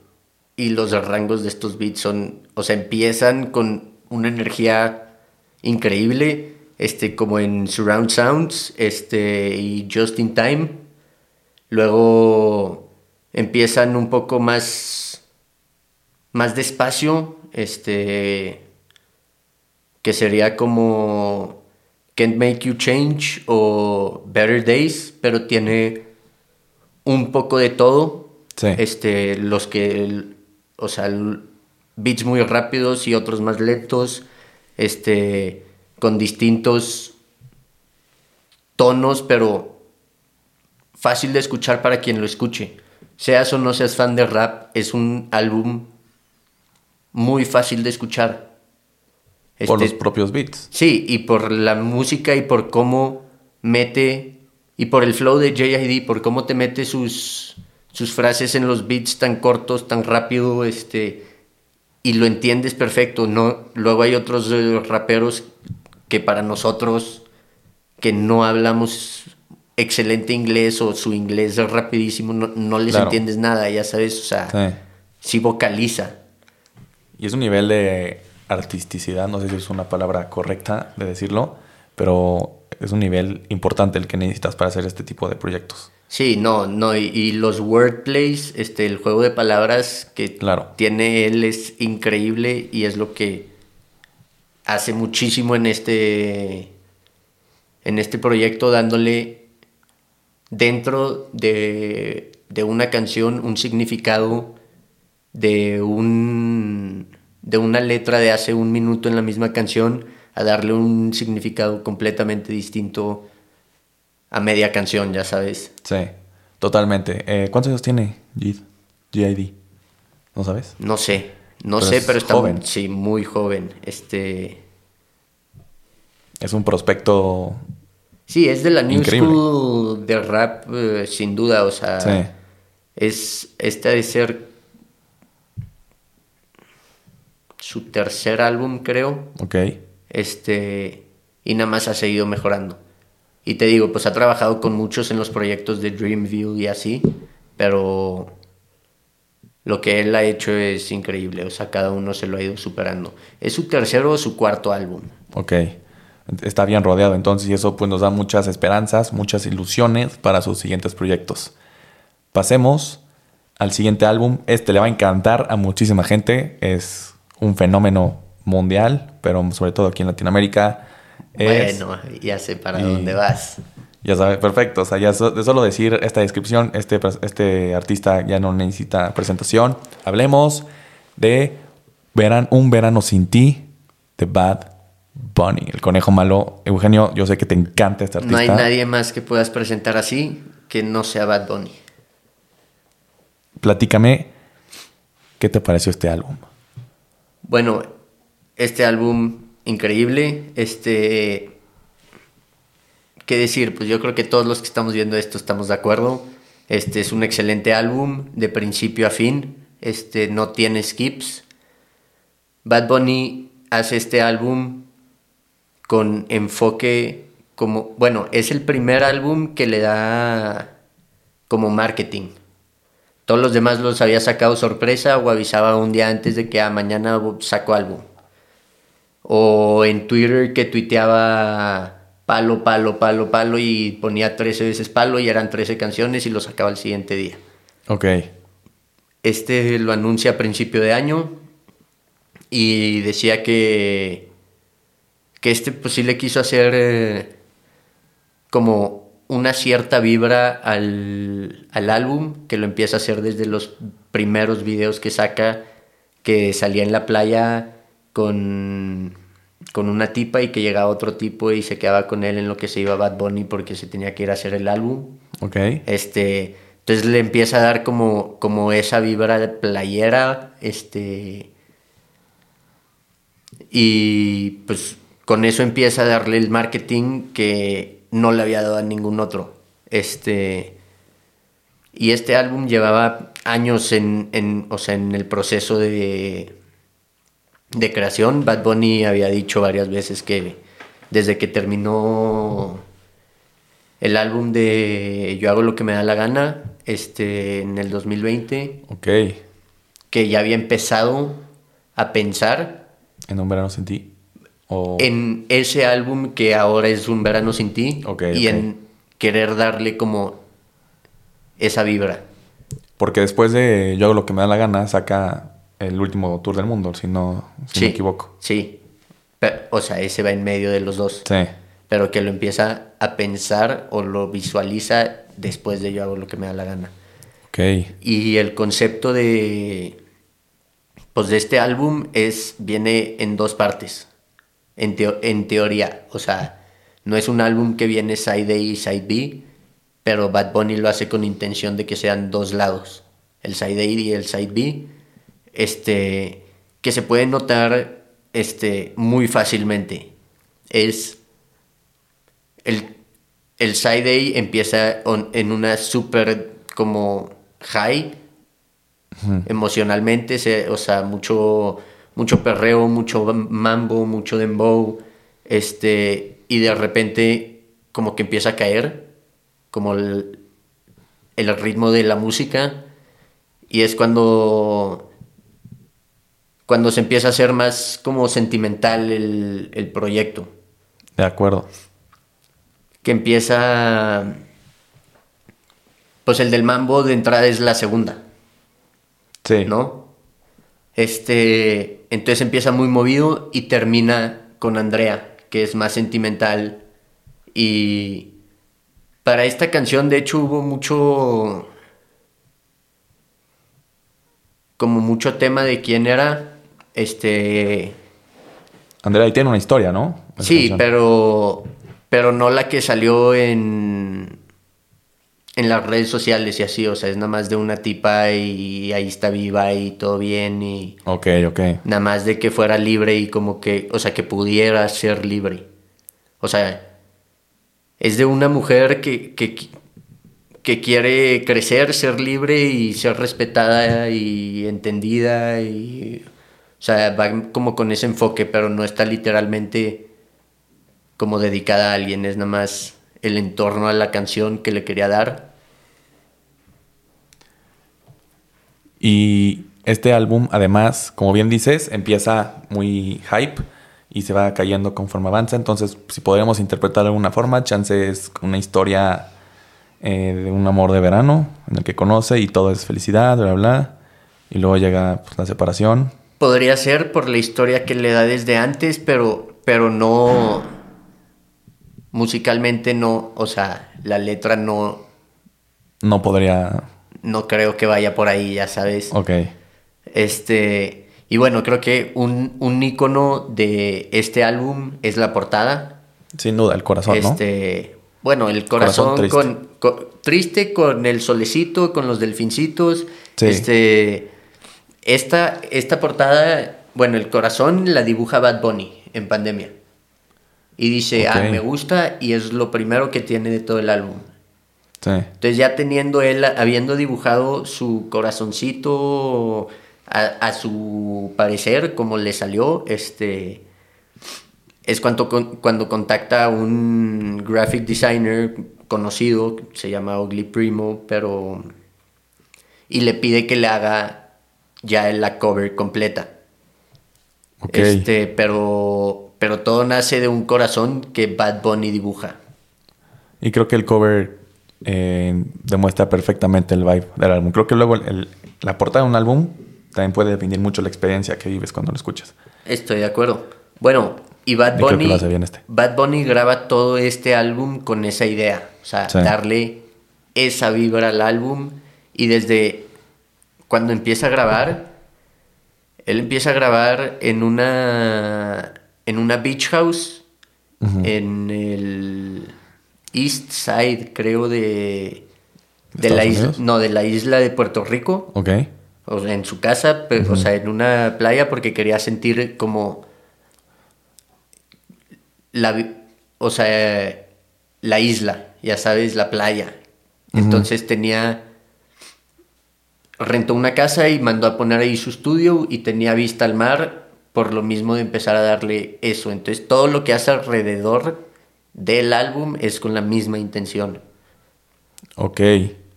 y los rangos de estos beats son, o sea, empiezan con una energía increíble, este, como en Surround Sounds, este, y Just in Time. Luego empiezan un poco más más despacio, este, que sería como Can't Make You Change o Better Days, pero tiene un poco de todo. Este, los que, o sea, beats muy rápidos y otros más lentos, este, con distintos tonos, pero fácil de escuchar para quien lo escuche. Seas o no seas fan de rap, es un álbum muy fácil de escuchar. por los este, propios beats. Sí, y por la música y por cómo mete, y por el flow de JID, por cómo te mete sus, sus frases en los beats tan cortos, tan rápido, este, y lo entiendes perfecto. No, luego hay otros raperos que para nosotros que no hablamos excelente inglés o su inglés es rapidísimo, no, les entiendes nada, ya sabes, o sea, sí vocaliza. Y es un nivel de artisticidad, no sé si es una palabra correcta de decirlo, pero es un nivel importante el que necesitas para hacer este tipo de proyectos. Sí, no, no, y, los wordplays, este, el juego de palabras que tiene él es increíble y es lo que hace muchísimo en este, en este proyecto, dándole dentro de, de una canción un significado de un de una letra de hace un minuto en la misma canción a darle un significado completamente distinto a media canción, ya sabes. Sí, totalmente. Eh, ¿Cuántos años tiene GID? ¿No sabes? No sé, no sé, pero está joven. sí, muy joven. Este es un prospecto Sí, es de la new school de rap eh, sin duda, o sea, sí. es esta de ser su tercer álbum, creo. Ok. Este, y nada más ha seguido mejorando. Y te digo, pues ha trabajado con muchos en los proyectos de Dreamview y así, pero lo que él ha hecho es increíble, o sea, cada uno se lo ha ido superando. Es su tercero o su cuarto álbum. Ok, está bien rodeado entonces y eso pues nos da muchas esperanzas, muchas ilusiones para sus siguientes proyectos. Pasemos al siguiente álbum, este le va a encantar a muchísima gente, es un fenómeno mundial, pero sobre todo aquí en Latinoamérica. Bueno, ya sé para dónde vas. Ya sabes, perfecto. O sea, ya de solo decir esta descripción, este, este artista ya no necesita presentación. Hablemos de Verán, Un verano sin ti de Bad Bunny, el conejo malo. Eugenio, yo sé que te encanta este artista. No hay nadie más que puedas presentar así que no sea Bad Bunny. Platícame, ¿qué te pareció este álbum? Bueno, este álbum increíble, este... ¿Qué decir? Pues yo creo que todos los que estamos viendo esto estamos de acuerdo. Este es un excelente álbum de principio a fin. Este no tiene skips. Bad Bunny hace este álbum con enfoque como, bueno, es el primer álbum que le da como marketing. Todos los demás los había sacado sorpresa o avisaba un día antes de que a mañana saco álbum. O en Twitter que tuiteaba palo, palo, palo, palo y ponía 13 veces palo y eran 13 canciones y lo sacaba el siguiente día. Ok. Este lo anuncia a principio de año y decía que, que este pues sí le quiso hacer eh, como una cierta vibra al, al, álbum, que lo empieza a hacer desde los primeros videos que saca, que salía en la playa con, con una tipa y que llegaba otro tipo y se quedaba con él en lo que se iba Bad Bunny porque se tenía que ir a hacer el álbum. Ok. Este, entonces le empieza a dar como, como esa vibra de playera, este... Y pues con eso empieza a darle el marketing que no le había dado a ningún otro. Este, y este álbum llevaba años en, en, o sea, en el proceso de, de creación. Bad Bunny había dicho varias veces que desde que terminó el álbum de Yo hago lo que me da la gana, este, en el 2020, okay. que ya había empezado a pensar. En un verano sin ti. En ese álbum que ahora es Un Verano Sin Ti. y en querer darle como esa vibra. Porque después de Yo hago lo que me da la gana, saca el último tour del mundo, si no si me equivoco. Sí. o sea, ese va en medio de los dos. Sí. Pero que lo empieza a pensar o lo visualiza después de Yo hago lo que me da la gana. Ok. Y el concepto de. Pues de este álbum es. viene en dos partes en, teoría. O sea, no es un álbum que viene side A y side B, pero Bad Bunny lo hace con intención de que sean dos lados, el side A y el side B, este, que se puede notar este, muy fácilmente. Es el, el side A empieza en una super como high emocionalmente, se, o sea, mucho mucho perreo, mucho mambo, mucho dembow, este, y de repente como que empieza a caer, como el, ritmo de la música, y es cuando, cuando se empieza a hacer más como sentimental el, el proyecto. De acuerdo. Que empieza, pues el del mambo de entrada es la segunda. Sí. ¿No? Este, entonces empieza muy movido y termina con Andrea, que es más sentimental. Y para esta canción, de hecho, hubo mucho. como mucho tema de quién era. Este. Andrea ahí tiene una historia, ¿no? sí, pero. Pero no la que salió en en las redes sociales y así, o sea, es nada más de una tipa y ahí está viva y todo bien y... Ok, ok. Nada más de que fuera libre y como que, o sea, que pudiera ser libre. O sea, es de una mujer que, que, que quiere crecer, ser libre y ser respetada y entendida y... O sea, va como con ese enfoque, pero no está literalmente como dedicada a alguien, es nada más el entorno a la canción que le quería dar Y este álbum, además, como bien dices, empieza muy hype y se va cayendo conforme avanza. Entonces, si podríamos interpretar de alguna forma, Chance es una historia eh, de un amor de verano en el que conoce y todo es felicidad, bla, bla. Y luego llega pues, la separación. Podría ser por la historia que le da desde antes, pero, pero no. Musicalmente no. O sea, la letra no. No podría no creo que vaya por ahí, ya sabes. Ok. Este, Y bueno, creo que un, un icono de este álbum es la portada. Sin duda, el corazón, ¿no? Este, bueno, el corazón, Corazón con, con- triste con el solecito, con los delfincitos. Sí. Este, esta, esta portada, bueno, el corazón la dibuja Bad Bunny en pandemia. Y dice, ah, me gusta y es lo primero que tiene de todo el álbum. Sí. Entonces ya teniendo él, habiendo dibujado su corazoncito a, a su parecer, como le salió, este es cuando, cuando contacta a un graphic designer conocido, se llama Ugly Primo, pero... Y le pide que le haga ya la cover completa. Este, pero, pero todo nace de un corazón que Bad Bunny dibuja. Y creo que el cover eh, demuestra perfectamente el vibe del álbum. Creo que luego el- el- la portada de un álbum también puede definir mucho la experiencia que vives cuando lo escuchas. Estoy de acuerdo. Bueno, y Bad Y creo que Bunny, este. Bad Bunny graba todo este álbum con esa idea. O sea, Sí. darle esa vibra al álbum. Y desde cuando empieza a grabar, él empieza a grabar en una, en una beach house en el East Side, creo, de, de la isla, no, de la isla de Puerto Rico. Ok. o sea, en su casa, o sea, en una playa porque quería sentir como la, o sea, la isla, ya sabes, la playa. Entonces tenía rentó una casa y mandó a poner ahí su estudio y tenía vista al mar por lo mismo de empezar a darle eso. Entonces todo lo que hace alrededor del álbum es con la misma intención. Ok.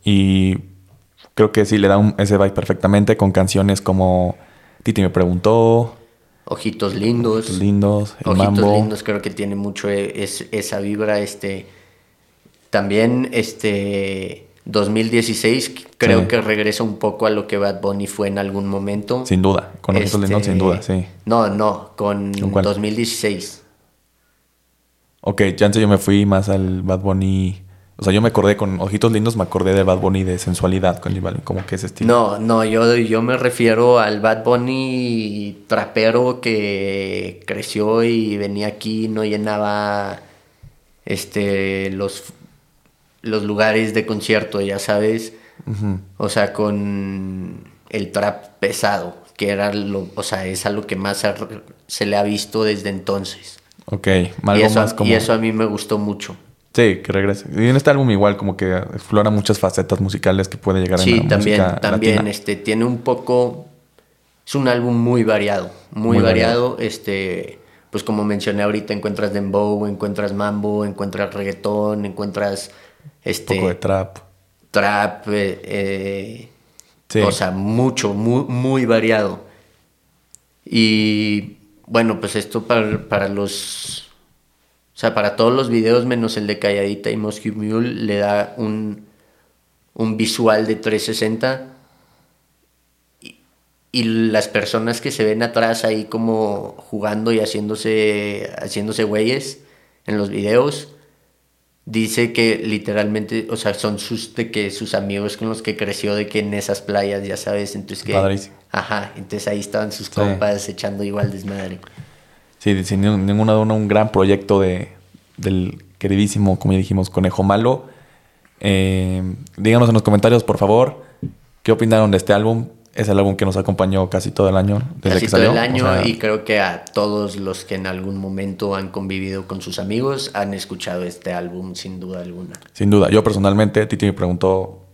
Y creo que sí le da un- ese vibe perfectamente con canciones como Titi me preguntó, Ojitos lindos. Ojitos lindos, el Ojitos mambo. lindos creo que tiene mucho e- es- esa vibra. Este, también este 2016 creo Sí. que regresa un poco a lo que Bad Bunny fue en algún momento. Sin duda. Con Ojitos Este, lindos, sin duda, sí. No, no, con ¿Con cuál? 2016. Ok, chance yo me fui más al Bad Bunny. O sea, yo me acordé con Ojitos Lindos, me acordé del Bad Bunny de sensualidad con J Balvin, como que ese estilo. No, no, yo, yo me refiero al Bad Bunny trapero que creció y venía aquí, no llenaba este los, los lugares de concierto, ya sabes. O sea, con el trap pesado, que era lo, o sea, es a lo que más se le ha visto desde entonces. Ok, Y algo eso, más como... y eso a mí me gustó mucho. Sí, que regrese. Y en este álbum igual como que explora muchas facetas musicales que puede llegar Sí, en la también, música también, latina. este, tiene un poco, es un álbum muy variado, muy, Muy variado, este, pues como mencioné ahorita, encuentras dembow, encuentras mambo, encuentras reggaetón, encuentras, Un este, poco de trap. trap, eh, eh, Sí. o sea, mucho, muy, muy variado. Y bueno, pues esto para, para los, o sea, para todos los videos menos el de Calladita y Moscow Mule le da un, un visual de 360 y, y las personas que se ven atrás ahí como jugando y haciéndose, haciéndose güeyes en los videos, dice que literalmente, o sea, son sus, de que sus amigos con los que creció, de que en esas playas, ya sabes, entonces que... Padrísimo. Ajá, entonces ahí estaban sus compas echando igual desmadre. Sí, sin ninguna duda un gran proyecto de, del queridísimo, como ya dijimos, Conejo Malo. Eh, díganos en los comentarios, por favor, qué opinaron de este álbum. Es el álbum que nos acompañó casi todo el año, desde Casi que todo el año O sea, y creo que a todos los que en algún momento han convivido con sus amigos han escuchado este álbum sin duda alguna. Sin duda. Yo personalmente, Titi me preguntó,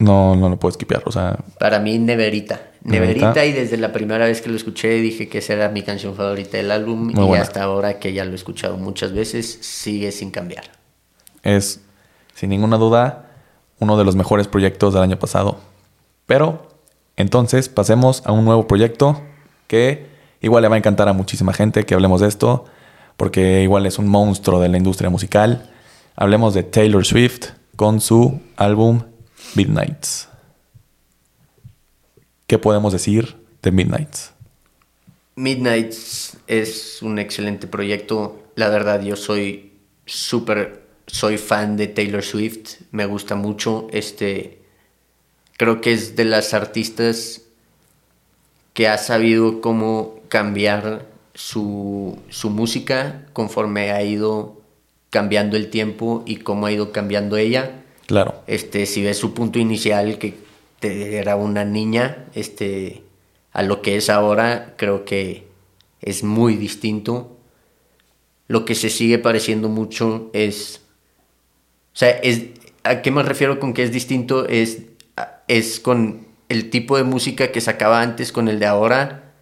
no, no lo puedo skipear. O sea, Para mí, Neverita. Neverita. Neverita, y desde la primera vez que lo escuché dije que esa era mi canción favorita del álbum Muy y buena. hasta ahora que ya lo he escuchado muchas veces, sigue sin cambiar. es sin ninguna duda uno de los mejores proyectos del año pasado. Pero entonces pasemos a un nuevo proyecto que igual le va a encantar a muchísima gente que hablemos de esto, porque igual es un monstruo de la industria musical. Hablemos de Taylor Swift con su álbum Midnights. ¿Qué podemos decir de Midnights? Midnights es un excelente proyecto. La verdad, yo soy súper, soy fan de Taylor Swift. Me gusta mucho. Este, creo que es de las artistas que ha sabido cómo cambiar su, su música conforme ha ido cambiando el tiempo y cómo ha ido cambiando ella. Claro. Este, si ves su punto inicial, que era una niña, este, a lo que es ahora, creo que es muy distinto. Lo que se sigue pareciendo mucho es. O sea, es, ¿a qué me refiero con que es distinto? Es, es con el tipo de música que sacaba antes con el de ahora,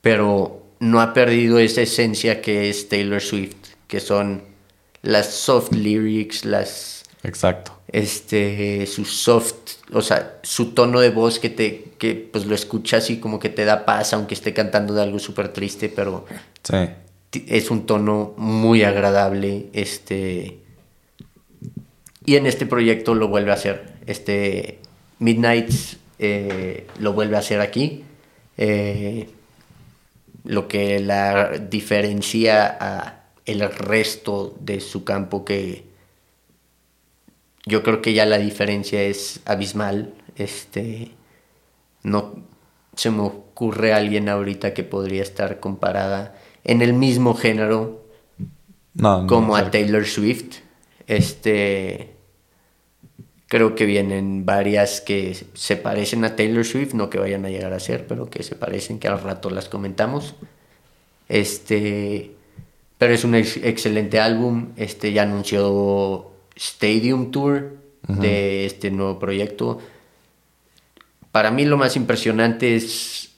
pero no ha perdido esa esencia que es Taylor Swift, que son las soft lyrics, las... Exacto. Este, su soft, o sea, su tono de voz que te, que pues lo escuchas y como que te da paz, aunque esté cantando de algo súper triste, pero... Sí. Es un tono muy agradable, este... Y en este proyecto lo vuelve a hacer. Este, Midnights eh, lo vuelve a hacer aquí. Eh, lo que la diferencia a el resto de su campo que yo creo que ya la diferencia es abismal. Este no se me ocurre alguien ahorita que podría estar comparada en el mismo género como a Taylor Swift. Este creo que vienen varias que se parecen a Taylor Swift, no que vayan a llegar a ser, pero que se parecen, que al rato las comentamos. Este, pero es un excelente álbum. Este ya anunció Stadium Tour de este nuevo proyecto. Para mí lo más impresionante es,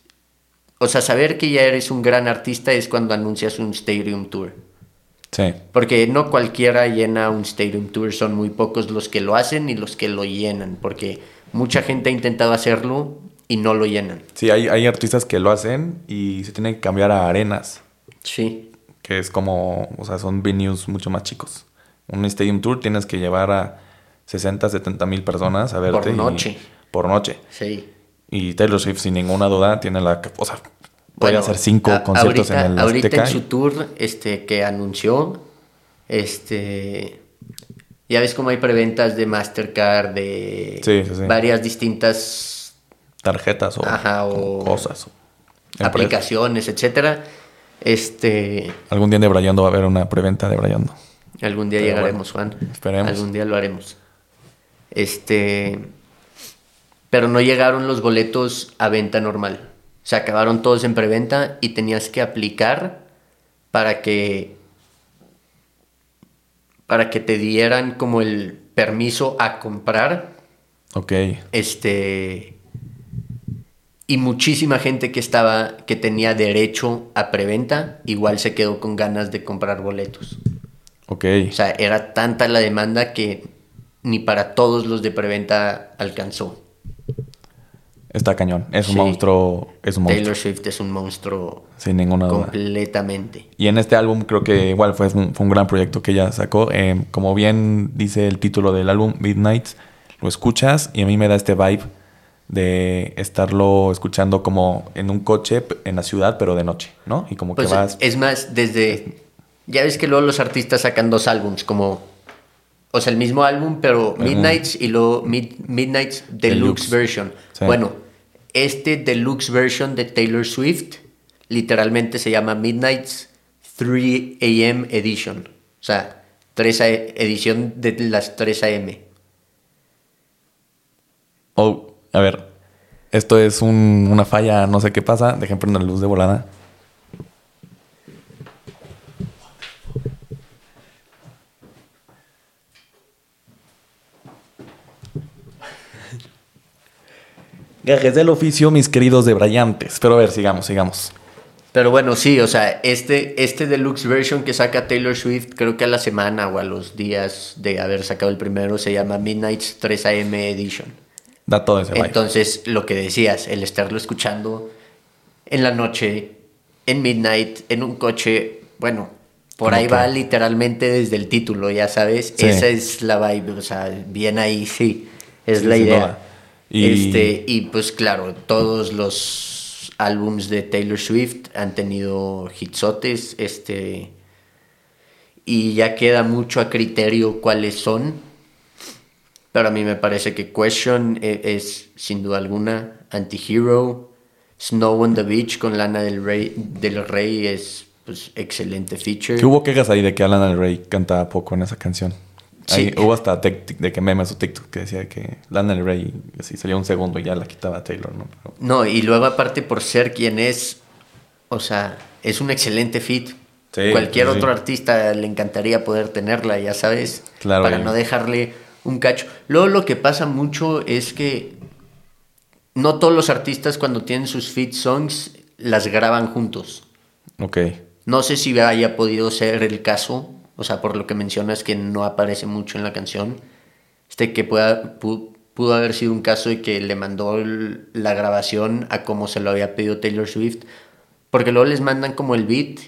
o sea, saber que ya eres un gran artista es cuando anuncias un Stadium Tour. Sí. Porque no cualquiera llena un Stadium Tour, son muy pocos los que lo hacen y los que lo llenan, porque mucha gente ha intentado hacerlo y no lo llenan. Sí, hay, hay artistas que lo hacen y se tienen que cambiar a arenas. Sí. Que es como, o sea, son venues mucho más chicos. Un Stadium Tour tienes que llevar a 60, 70 mil personas a verte. Por noche. por noche. Sí. Y Taylor Swift, sin ninguna duda, tiene la... O sea, Puede hacer cinco conciertos en el Ahorita en su tour este, que anunció, este... Ya ves cómo hay preventas de Mastercard, de varias distintas tarjetas o, cosas. aplicaciones, etcétera. Este. Algún día en Debrayando va a haber una preventa de Brayando. Algún día llegaremos, Juan. Esperemos. Algún día lo haremos. Este. Pero no llegaron los boletos a venta normal se acabaron todos en preventa y tenías que aplicar para que para que te dieran como el permiso a comprar. Ok. Este y muchísima gente que estaba que tenía derecho a preventa igual se quedó con ganas de comprar boletos. Ok. O sea, era tanta la demanda que ni para todos los de preventa alcanzó. Está cañón. Es un monstruo. Es un Taylor Swift es un monstruo. Sin ninguna duda. Completamente. Y en este álbum creo que igual fue un, fue un gran proyecto que ella sacó. Eh, como bien dice el título del álbum, Midnight, lo escuchas y a mí me da este vibe de estarlo escuchando como en un coche en la ciudad, pero de noche, ¿no? Y como que pues, vas. Es más, desde. Ya ves que luego los artistas sacan dos álbums, como. O sea, el mismo álbum, pero Midnights y luego Midnights Deluxe, Version. Bueno, este deluxe version de Taylor Swift literalmente se llama Midnight's 3 AM Edition. O sea, 3 edición de las 3 AM. Oh, a ver. Esto es una falla, no sé qué pasa. Dejen prender la luz de volada. Gajes del oficio, mis queridos de Brillantes. Pero a ver, sigamos, sigamos. Pero bueno, sí, o sea, este, este deluxe version que saca Taylor Swift, creo que a la semana o a los días de haber sacado el primero, se llama Midnight's 3 AM Edition. Da todo ese Entonces, lo que decías, el estarlo escuchando en la noche, en midnight, en un coche, bueno, por ahí va literalmente desde el título, ya sabes. Esa es la vibe, o sea, bien ahí, sí, es la idea. Y... Este, y pues claro, todos los álbums de Taylor Swift han tenido hitsotes, este, y ya queda mucho a criterio cuáles son, pero a mí me parece que Question e, es, sin duda alguna, Antihero, Snow on the Beach con Lana del Rey, del Rey es pues excelente feature. Que hubo quejas ahí de que Lana del Rey cantaba poco en esa canción. Ahí Sí. hubo hasta de que memes o TikTok que decía que Lana del Rey así salía un segundo y ya la quitaba Taylor, ¿no? Pero- No, y luego aparte por ser quien es, o sea, es un excelente fit. Sí, Cualquier sí, otro artista le encantaría poder tenerla, ya sabes, Claro, para no dejarle un cacho. Luego lo que pasa mucho es que no todos los artistas cuando tienen sus fit songs las graban juntos. Ok. No sé si haya podido ser el caso, o sea, por lo que mencionas que no aparece mucho en la canción, este que pueda, pu- pudo haber sido un caso de que le mandó el- la grabación a como se lo había pedido Taylor Swift, porque luego les mandan como el beat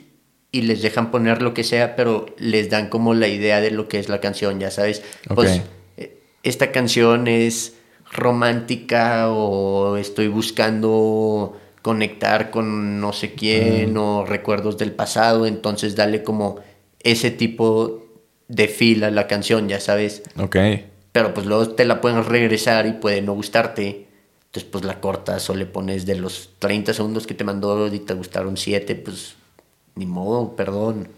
y les dejan poner lo que sea, pero les dan como la idea de lo que es la canción, ya sabes. Pues eh, esta canción es romántica o estoy buscando conectar con no sé quién o recuerdos del pasado, entonces dale como ese tipo de feel a la canción, ya sabes. Ok. Pero pues luego te la pueden regresar y puede no gustarte. Entonces pues la cortas o le pones de los 30 segundos que te mandó y te gustaron 7, pues ni modo, perdón.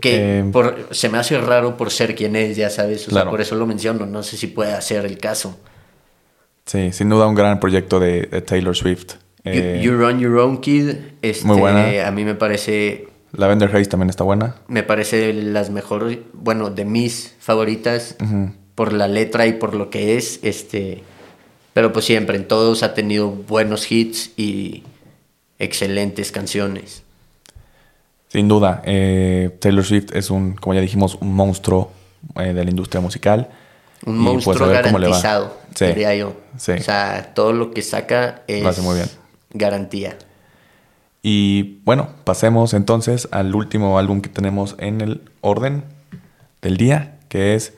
Que Eh, por, se me hace raro por ser quien es, ya sabes. O Claro. sea, por eso lo menciono. No sé si puede ser el caso. Sí, sin duda un gran proyecto de, de Taylor Swift. You- Eh, you, Run Your Own Kid. Este, Muy buena. A mí me parece. Lavender Haze también está buena. Me parece las mejores. Bueno, de mis favoritas. Por la letra y por lo que es. Este. Pero pues siempre, en todos ha tenido buenos hits y excelentes canciones. Sin duda, eh, Taylor Swift es un, como ya dijimos, un monstruo eh, de la industria musical. Un Y, pues, monstruo va. garantizado, Sí, diría yo. sí. O sea, todo lo que saca es Lo hace muy bien. garantía. Y bueno, pasemos entonces al último álbum que tenemos en el orden del día, que es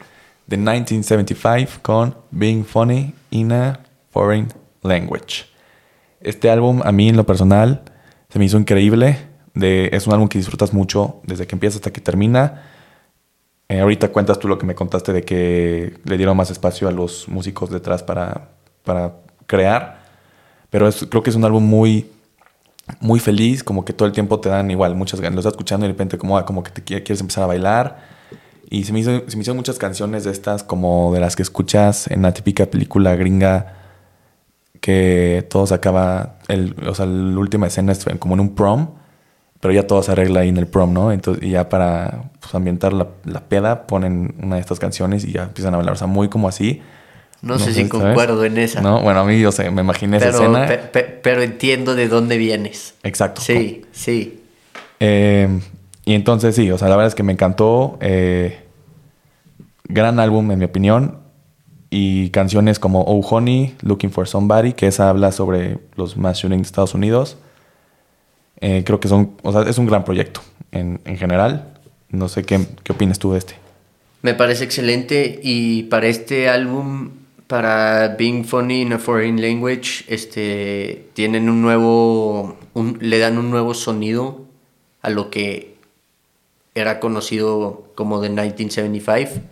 The 1975 con Being Funny in a Foreign Language. Este álbum a mí en lo personal se me hizo increíble. Es un álbum que disfrutas mucho desde que empieza hasta que termina. Eh, ahorita cuentas tú lo que me contaste de que le dieron más espacio a los músicos detrás para, para crear. Pero creo que es un álbum muy, muy feliz, como que todo el tiempo te dan igual muchas ganas. Lo estás escuchando y de repente como, ah, como que te quie- quieres empezar a bailar. Y se me, hizo, se me hicieron muchas canciones de estas como de las que escuchas en la típica película gringa que todo se acaba, el, o sea, la última escena es como en un prom, pero ya todo se arregla ahí en el prom, ¿no? Entonces, y ya para pues, ambientar la, la peda ponen una de estas canciones y ya empiezan a hablar, o sea, muy como así. No, sé si ¿sabes? concuerdo en esa. No, bueno, a mí, yo sé, me imaginé esa pero, escena. pe- pe- pero entiendo de dónde vienes. Exacto. Sí, sí. Eh, y entonces sí, o sea, la verdad es que me encantó. eh, gran álbum, en mi opinión. Y canciones como Oh Honey, Looking for Somebody, que esa habla sobre los mass shootings de Estados Unidos. Eh, creo que son, o sea, es un gran proyecto en, en general. No sé qué, qué opinas tú de este. Me parece excelente y para este álbum, para Being Funny in a Foreign Language, este, tienen un nuevo, le dan un nuevo sonido a lo que era conocido como The 1975.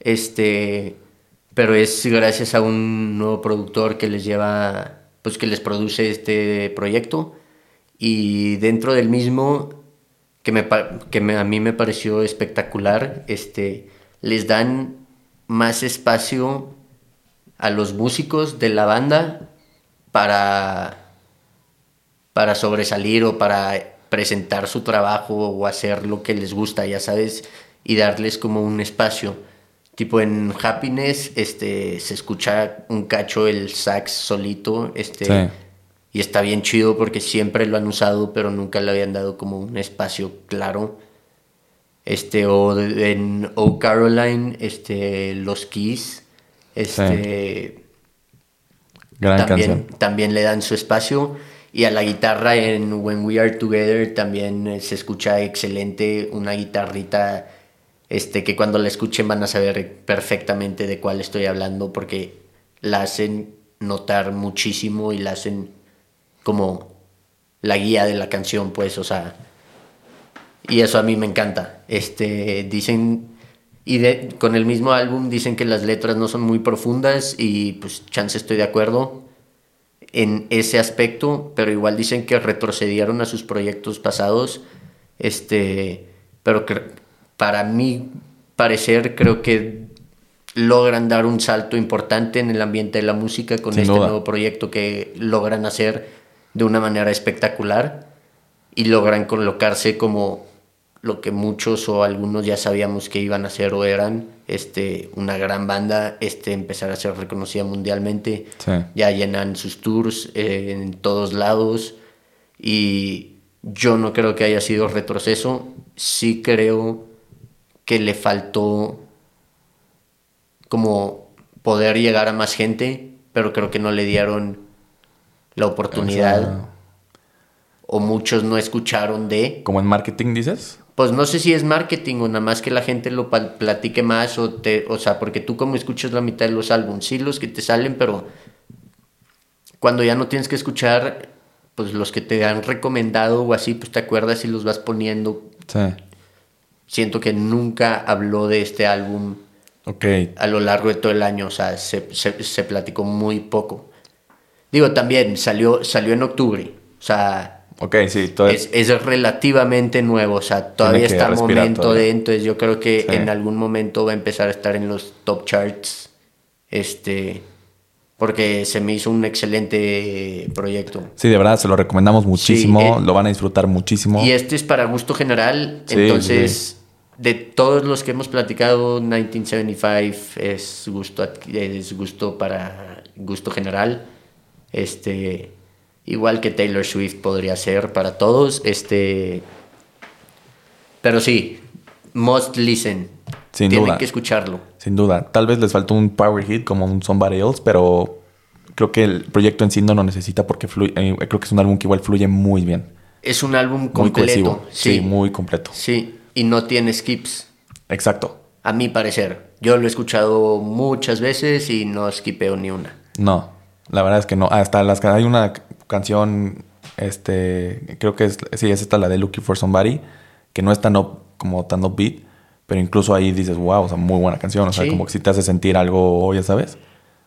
Este, pero es gracias a un nuevo productor que les lleva, pues que les produce este proyecto y dentro del mismo que, me, que me- a mí me pareció espectacular, este, les dan más espacio a los músicos de la banda para, para sobresalir o para presentar su trabajo o hacer lo que les gusta, ya sabes, y darles como un espacio. Tipo en Happiness, este, se escucha un cacho el sax solito, este, Sí. y está bien chido porque siempre lo han usado, pero nunca le habían dado como un espacio claro. Este, o en Oh Caroline, este, los Keys, este, Gran también, canción. también le dan su espacio. Y a la guitarra en When We Are Together también eh, se escucha excelente, una guitarrita este, que cuando la escuchen van a saber perfectamente de cuál estoy hablando porque la hacen notar muchísimo y la hacen como la guía de la canción, pues, o sea, y eso a mí me encanta. Este, dicen, y de- con el mismo álbum dicen que las letras no son muy profundas y pues chance estoy de acuerdo. en ese aspecto, pero igual dicen que retrocedieron a sus proyectos pasados. Este, pero que para mí parecer creo que logran dar un salto importante en el ambiente de la música con este nuevo proyecto que logran hacer de una manera espectacular y logran colocarse como lo que muchos o algunos ya sabíamos que iban a ser o eran este una gran banda este empezar a ser reconocida mundialmente. Ya llenan sus tours eh, en todos lados. Y yo no creo que haya sido retroceso. Sí creo que le faltó como poder llegar a más gente pero creo que no le dieron la oportunidad. O muchos no escucharon de. Como en marketing dices pues no sé si es marketing o nada más que la gente lo platique más o te, o sea, porque tú como escuchas la mitad de los álbumes, sí los que te salen, pero cuando ya no tienes que escuchar, pues los que te han recomendado o así, pues te acuerdas y los vas poniendo. Sí. Siento que nunca habló de este álbum okay. a lo largo de todo el año, o sea, se, se, se platicó muy poco. Digo, también salió, salió en octubre, o sea, Ok, sí. es, es, relativamente nuevo, o sea, todavía está en momento de, entonces yo creo que en algún momento va a empezar a estar en los top charts, este, porque se me hizo un excelente proyecto. Sí, de verdad, se lo recomendamos muchísimo, eh, lo van a disfrutar muchísimo. Y este es para gusto general, entonces... De todos los que hemos platicado, 1975 es gusto, es gusto para gusto general. Este, igual que Taylor Swift podría ser para todos. Este, pero sí, must listen. Sin Tienen que escucharlo. Sin duda. Tal vez les faltó un power hit como un Somebody Else, pero creo que el proyecto en sí no lo necesita porque eh, creo que es un álbum que igual fluye muy bien. Es un álbum completo. sí. muy completo. Sí, y no tiene skips. Exacto. A mi parecer. Yo lo he escuchado muchas veces y no skipeo ni una. No, la verdad es que no. Hasta las hay una canción, este, creo que es, sí, es esta la de Looking for Somebody, que no es tan como tan upbeat, pero incluso ahí dices, wow, o sea, muy buena canción, o sea, como que sí te hace sentir algo, ya sabes.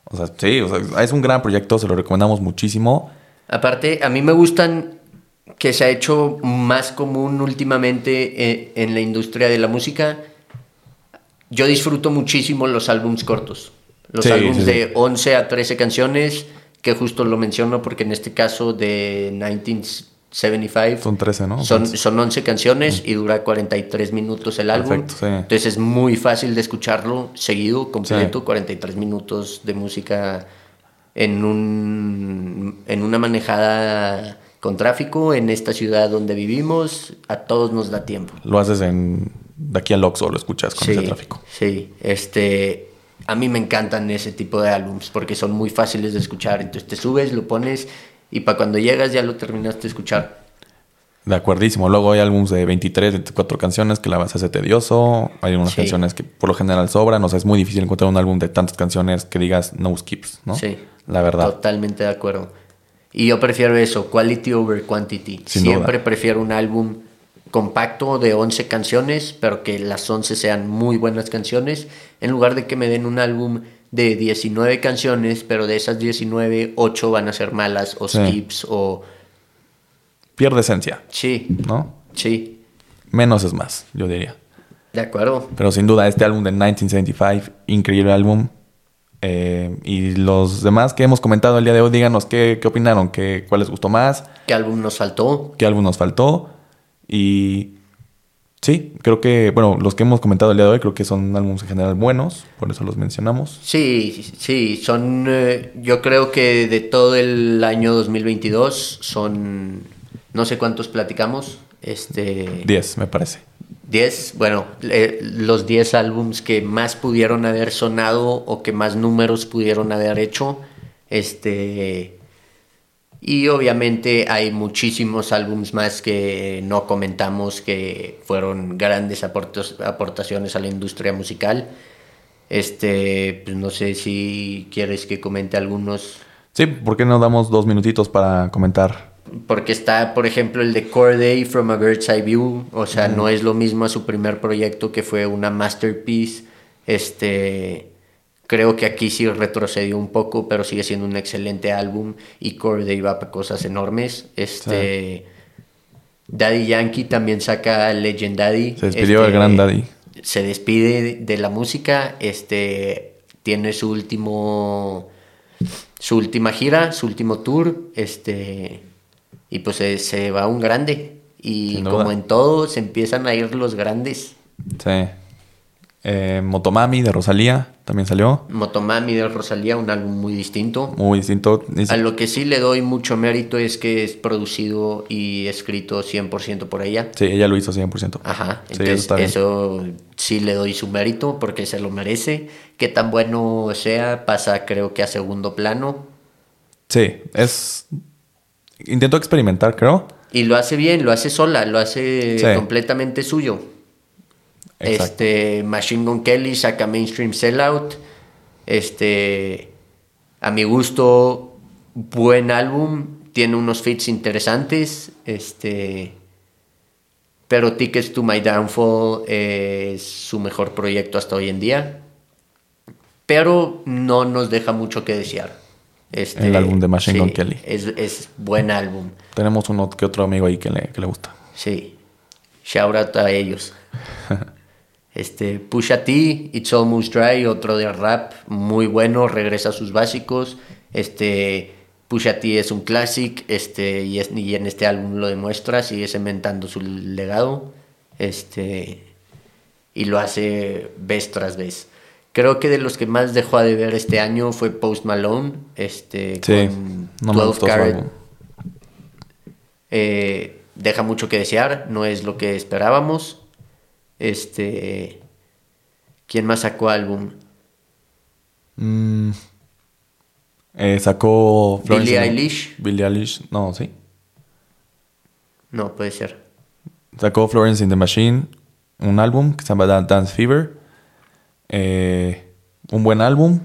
O sea, sí, o sea, es un gran proyecto, se lo recomendamos muchísimo. Aparte, a mí me gustan que se ha hecho más común últimamente eh, en la industria de la música. Yo disfruto muchísimo los álbums cortos. Los álbumes de 11 a 13 canciones que justo lo menciono porque en este caso de 1975 son 13, ¿no? Son, son 11 canciones y dura 43 minutos el álbum. Entonces es muy fácil de escucharlo seguido, completo, 43 minutos de música en, un, en una manejada con tráfico en esta ciudad donde vivimos, a todos nos da tiempo. Lo haces en de aquí al Oxxo, lo escuchas con ese tráfico. Sí, este a mí me encantan ese tipo de álbums porque son muy fáciles de escuchar. Entonces te subes, lo pones y para cuando llegas ya lo terminaste de escuchar. De acuerdísimo. Luego hay álbumes de 23, 24 canciones que la vas a hacer tedioso. Hay unas canciones que por lo general sobran. O sea, es muy difícil encontrar un álbum de tantas canciones que digas no skips, ¿no? Sí. La verdad. Totalmente de acuerdo. Y yo prefiero eso, quality over quantity. Siempre prefiero un álbum compacto de 11 canciones, pero que las 11 sean muy buenas canciones, en lugar de que me den un álbum de 19 canciones, pero de esas 19, 8 van a ser malas o skips o... Pierde esencia. Sí. ¿No? Sí. Menos es más, yo diría. De acuerdo. Pero sin duda, este álbum de 1975, increíble álbum. Eh, y los demás que hemos comentado el día de hoy, díganos qué, qué opinaron, qué, cuál les gustó más. ¿Qué álbum nos faltó? ¿Qué álbum nos faltó? Y sí, creo que, bueno, los que hemos comentado el día de hoy, creo que son álbumes en general buenos, por eso los mencionamos. Sí, sí, son, eh, yo creo que de todo el año 2022 son, no sé cuántos platicamos, este... 10, me parece. 10, bueno, los 10 álbums que más pudieron haber sonado o que más números pudieron haber hecho, este y obviamente hay muchísimos álbumes más que no comentamos que fueron grandes aportaciones a la industria musical. Este, pues no sé si quieres que comente algunos. Sí, ¿por qué no damos dos minutitos para comentar? Porque está, por ejemplo, el de Core Day from a Bird's Eye View. O sea, no es lo mismo a su primer proyecto que fue una masterpiece. Este Creo que aquí sí retrocedió un poco, pero sigue siendo un excelente álbum y Corday va para cosas enormes. Este Daddy Yankee también saca Legend Daddy. Se despidió el Este, gran Daddy. Se despide de la música, este tiene su último su última gira, su último tour, este y pues se, se va un grande y como en todo se empiezan a ir los grandes. Sí. Eh, Motomami de Rosalía también salió. Motomami de Rosalía, un álbum muy distinto. Muy distinto. A lo que sí le doy mucho mérito es que es producido y escrito 100% por ella. Sí, ella lo hizo 100%. Ajá, Sí, entonces eso sí le doy su mérito porque se lo merece. Que tan bueno sea, pasa creo que a segundo plano. Sí, es... Intentó experimentar, creo. Y lo hace bien, lo hace sola, lo hace Sí. completamente suyo. Exacto. Este, Machine Gun Kelly saca Mainstream Sellout. Este, a mi gusto, buen álbum. Tiene unos fits interesantes. Este, pero Tickets to My Downfall es su mejor proyecto hasta hoy en día. Pero no nos deja mucho que desear. Este, El álbum de Machine Gun sí, Kelly. Es, es buen álbum. Tenemos uno que otro amigo ahí que le, que le gusta. Sí. Shout out a ellos. Este, Pusha T, It's Almost Dry, otro de rap muy bueno, regresa a sus básicos. Este, Pusha T es un classic, este, y, es- y en este álbum lo demuestra, sigue cementando su legado. Este, y lo hace vez tras vez. Creo que de los que más dejó de ver este año fue Post Malone, este, Sí, con no me 12 gustó su Carat. Eh, deja mucho que desear, no es lo que esperábamos. Este. ¿Quién más sacó álbum? Mm. Eh, sacó... Billie Florence and- Eilish. Billie Eilish, no, sí. No, puede ser. Sacó Florence in the Machine, un álbum que se llama Dan- Dance Fever. Eh, un buen álbum,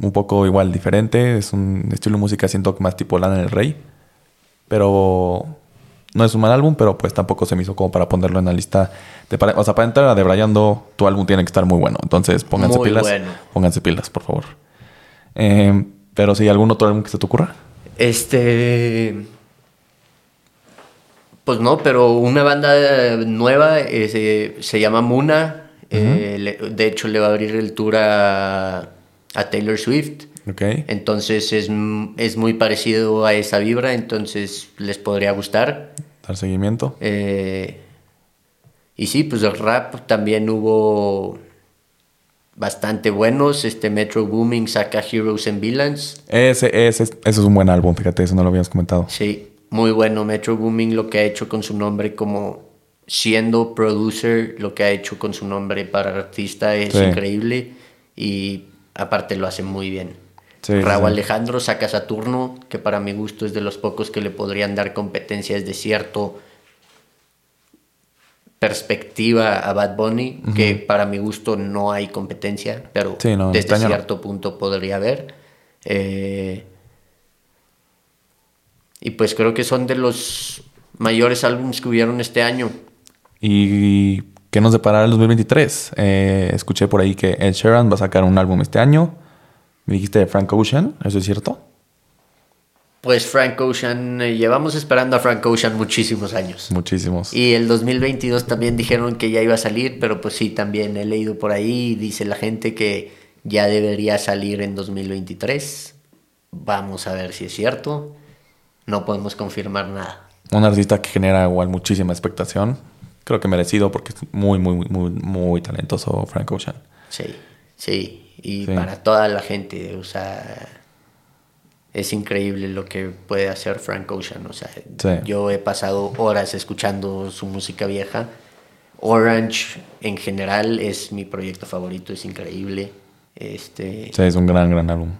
un poco igual diferente. Es un estilo de música, siento más tipo Lana del Rey. Pero no es un mal álbum, pero pues tampoco se me hizo como para ponerlo en la lista. De para- o sea, para entrar a Debrayando, tu álbum tiene que estar muy bueno. Entonces pónganse Muy pilas. bueno. Pónganse pilas, por favor. Eh, pero si algún otro álbum que se te ocurra. Este. Pues no, pero una banda nueva eh, se, se llama Muna. eh, le- de hecho, le va a abrir el tour a, a Taylor Swift. Entonces es, es muy parecido a esa vibra, entonces les podría gustar. Dar seguimiento. Eh, y sí, pues el rap también hubo bastante buenos. Este Metro Booming saca Heroes and Villains. Ese, ese, ese es un buen álbum, fíjate, eso no lo habíamos comentado. Sí, muy bueno Metro Booming lo que ha hecho con su nombre como siendo producer, lo que ha hecho con su nombre para artista es Sí. increíble y aparte lo hace muy bien. Sí, Raúl sí. Alejandro saca Saturno, que para mi gusto es de los pocos que le podrían dar competencias de cierto perspectiva a Bad Bunny, que para mi gusto no hay competencia, pero Sí, no, desde cierto punto podría haber. Eh, y pues creo que son de los mayores álbumes que hubieron este año. ¿Y qué nos deparará el 2023? Eh, escuché por ahí que Ed Sheeran va a sacar un álbum este año. Me dijiste de Frank Ocean, ¿eso es cierto? Pues Frank Ocean, eh, llevamos esperando a Frank Ocean muchísimos años. Muchísimos. Y el 2022 también dijeron que ya iba a salir, pero pues sí, también he leído por ahí, dice la gente que ya debería salir en 2023. Vamos a ver si es cierto. No podemos confirmar nada. Un artista que genera igual muchísima expectación. Creo que merecido porque es muy, muy, muy, muy, muy talentoso Frank Ocean. Sí, sí. Y Sí. para toda la gente, o sea, es increíble lo que puede hacer Frank Ocean. O sea, Sí. yo he pasado horas escuchando su música vieja. Orange en general es mi proyecto favorito, es increíble. Este, Sí, es un gran, gran álbum.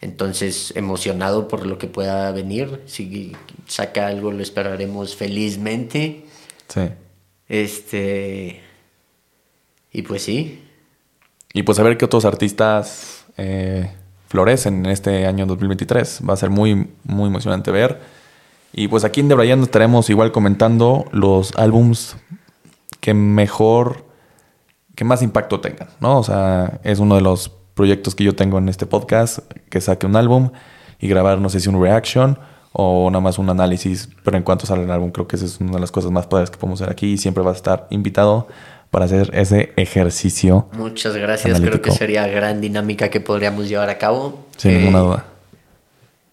entonces, emocionado por lo que pueda venir. Si saca algo, lo esperaremos felizmente. Sí. Este. Y pues sí. Y pues a ver qué otros artistas eh, florecen en este año 2023. Va a ser muy, muy emocionante ver. Y pues aquí en Debrayando estaremos igual comentando los álbums que mejor, que más impacto tengan, ¿no? O sea, es uno de los proyectos que yo tengo en este podcast, que saque un álbum y grabar, no sé si un reaction o nada más un análisis, pero en cuanto sale el álbum, creo que esa es una de las cosas más padres que podemos hacer aquí y siempre vas a estar invitado para hacer ese ejercicio. Muchas gracias, creo que sería gran dinámica que podríamos llevar a cabo. Sin ninguna eh, duda.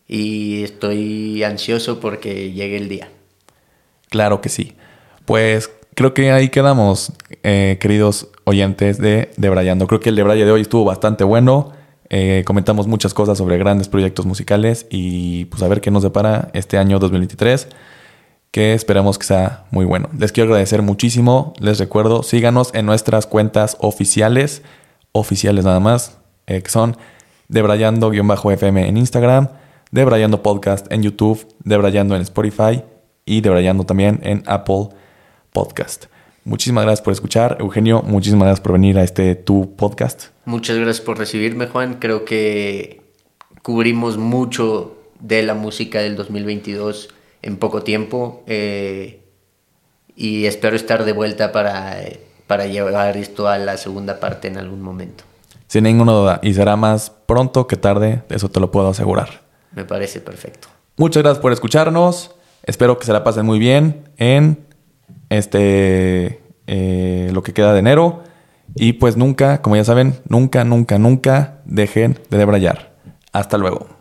Y estoy ansioso porque llegue el día. Claro que sí. Pues creo que ahí quedamos, eh, queridos oyentes de Debrayando. Creo que el Debraya de hoy estuvo bastante bueno. Eh, comentamos muchas cosas sobre grandes proyectos musicales y pues a ver qué nos depara este año 2023 que esperamos que sea muy bueno. Les quiero agradecer muchísimo. Les recuerdo, síganos en nuestras cuentas oficiales, oficiales nada más, eh, que son Debrayando-FM en Instagram, Debrayando Podcast en YouTube, Debrayando en Spotify y Debrayando también en Apple Podcast. Muchísimas gracias por escuchar. Eugenio, muchísimas gracias por venir a este tu podcast. Muchas gracias por recibirme, Juan. Creo que cubrimos mucho de la música del 2022 en poco tiempo eh, y espero estar de vuelta para, para llevar esto a la segunda parte en algún momento. Sin ninguna duda, y será más pronto que tarde, eso te lo puedo asegurar. Me parece perfecto. Muchas gracias por escucharnos. Espero que se la pasen muy bien en este eh, lo que queda de enero. Y pues nunca, como ya saben, nunca, nunca, nunca dejen de debrayar. Hasta luego.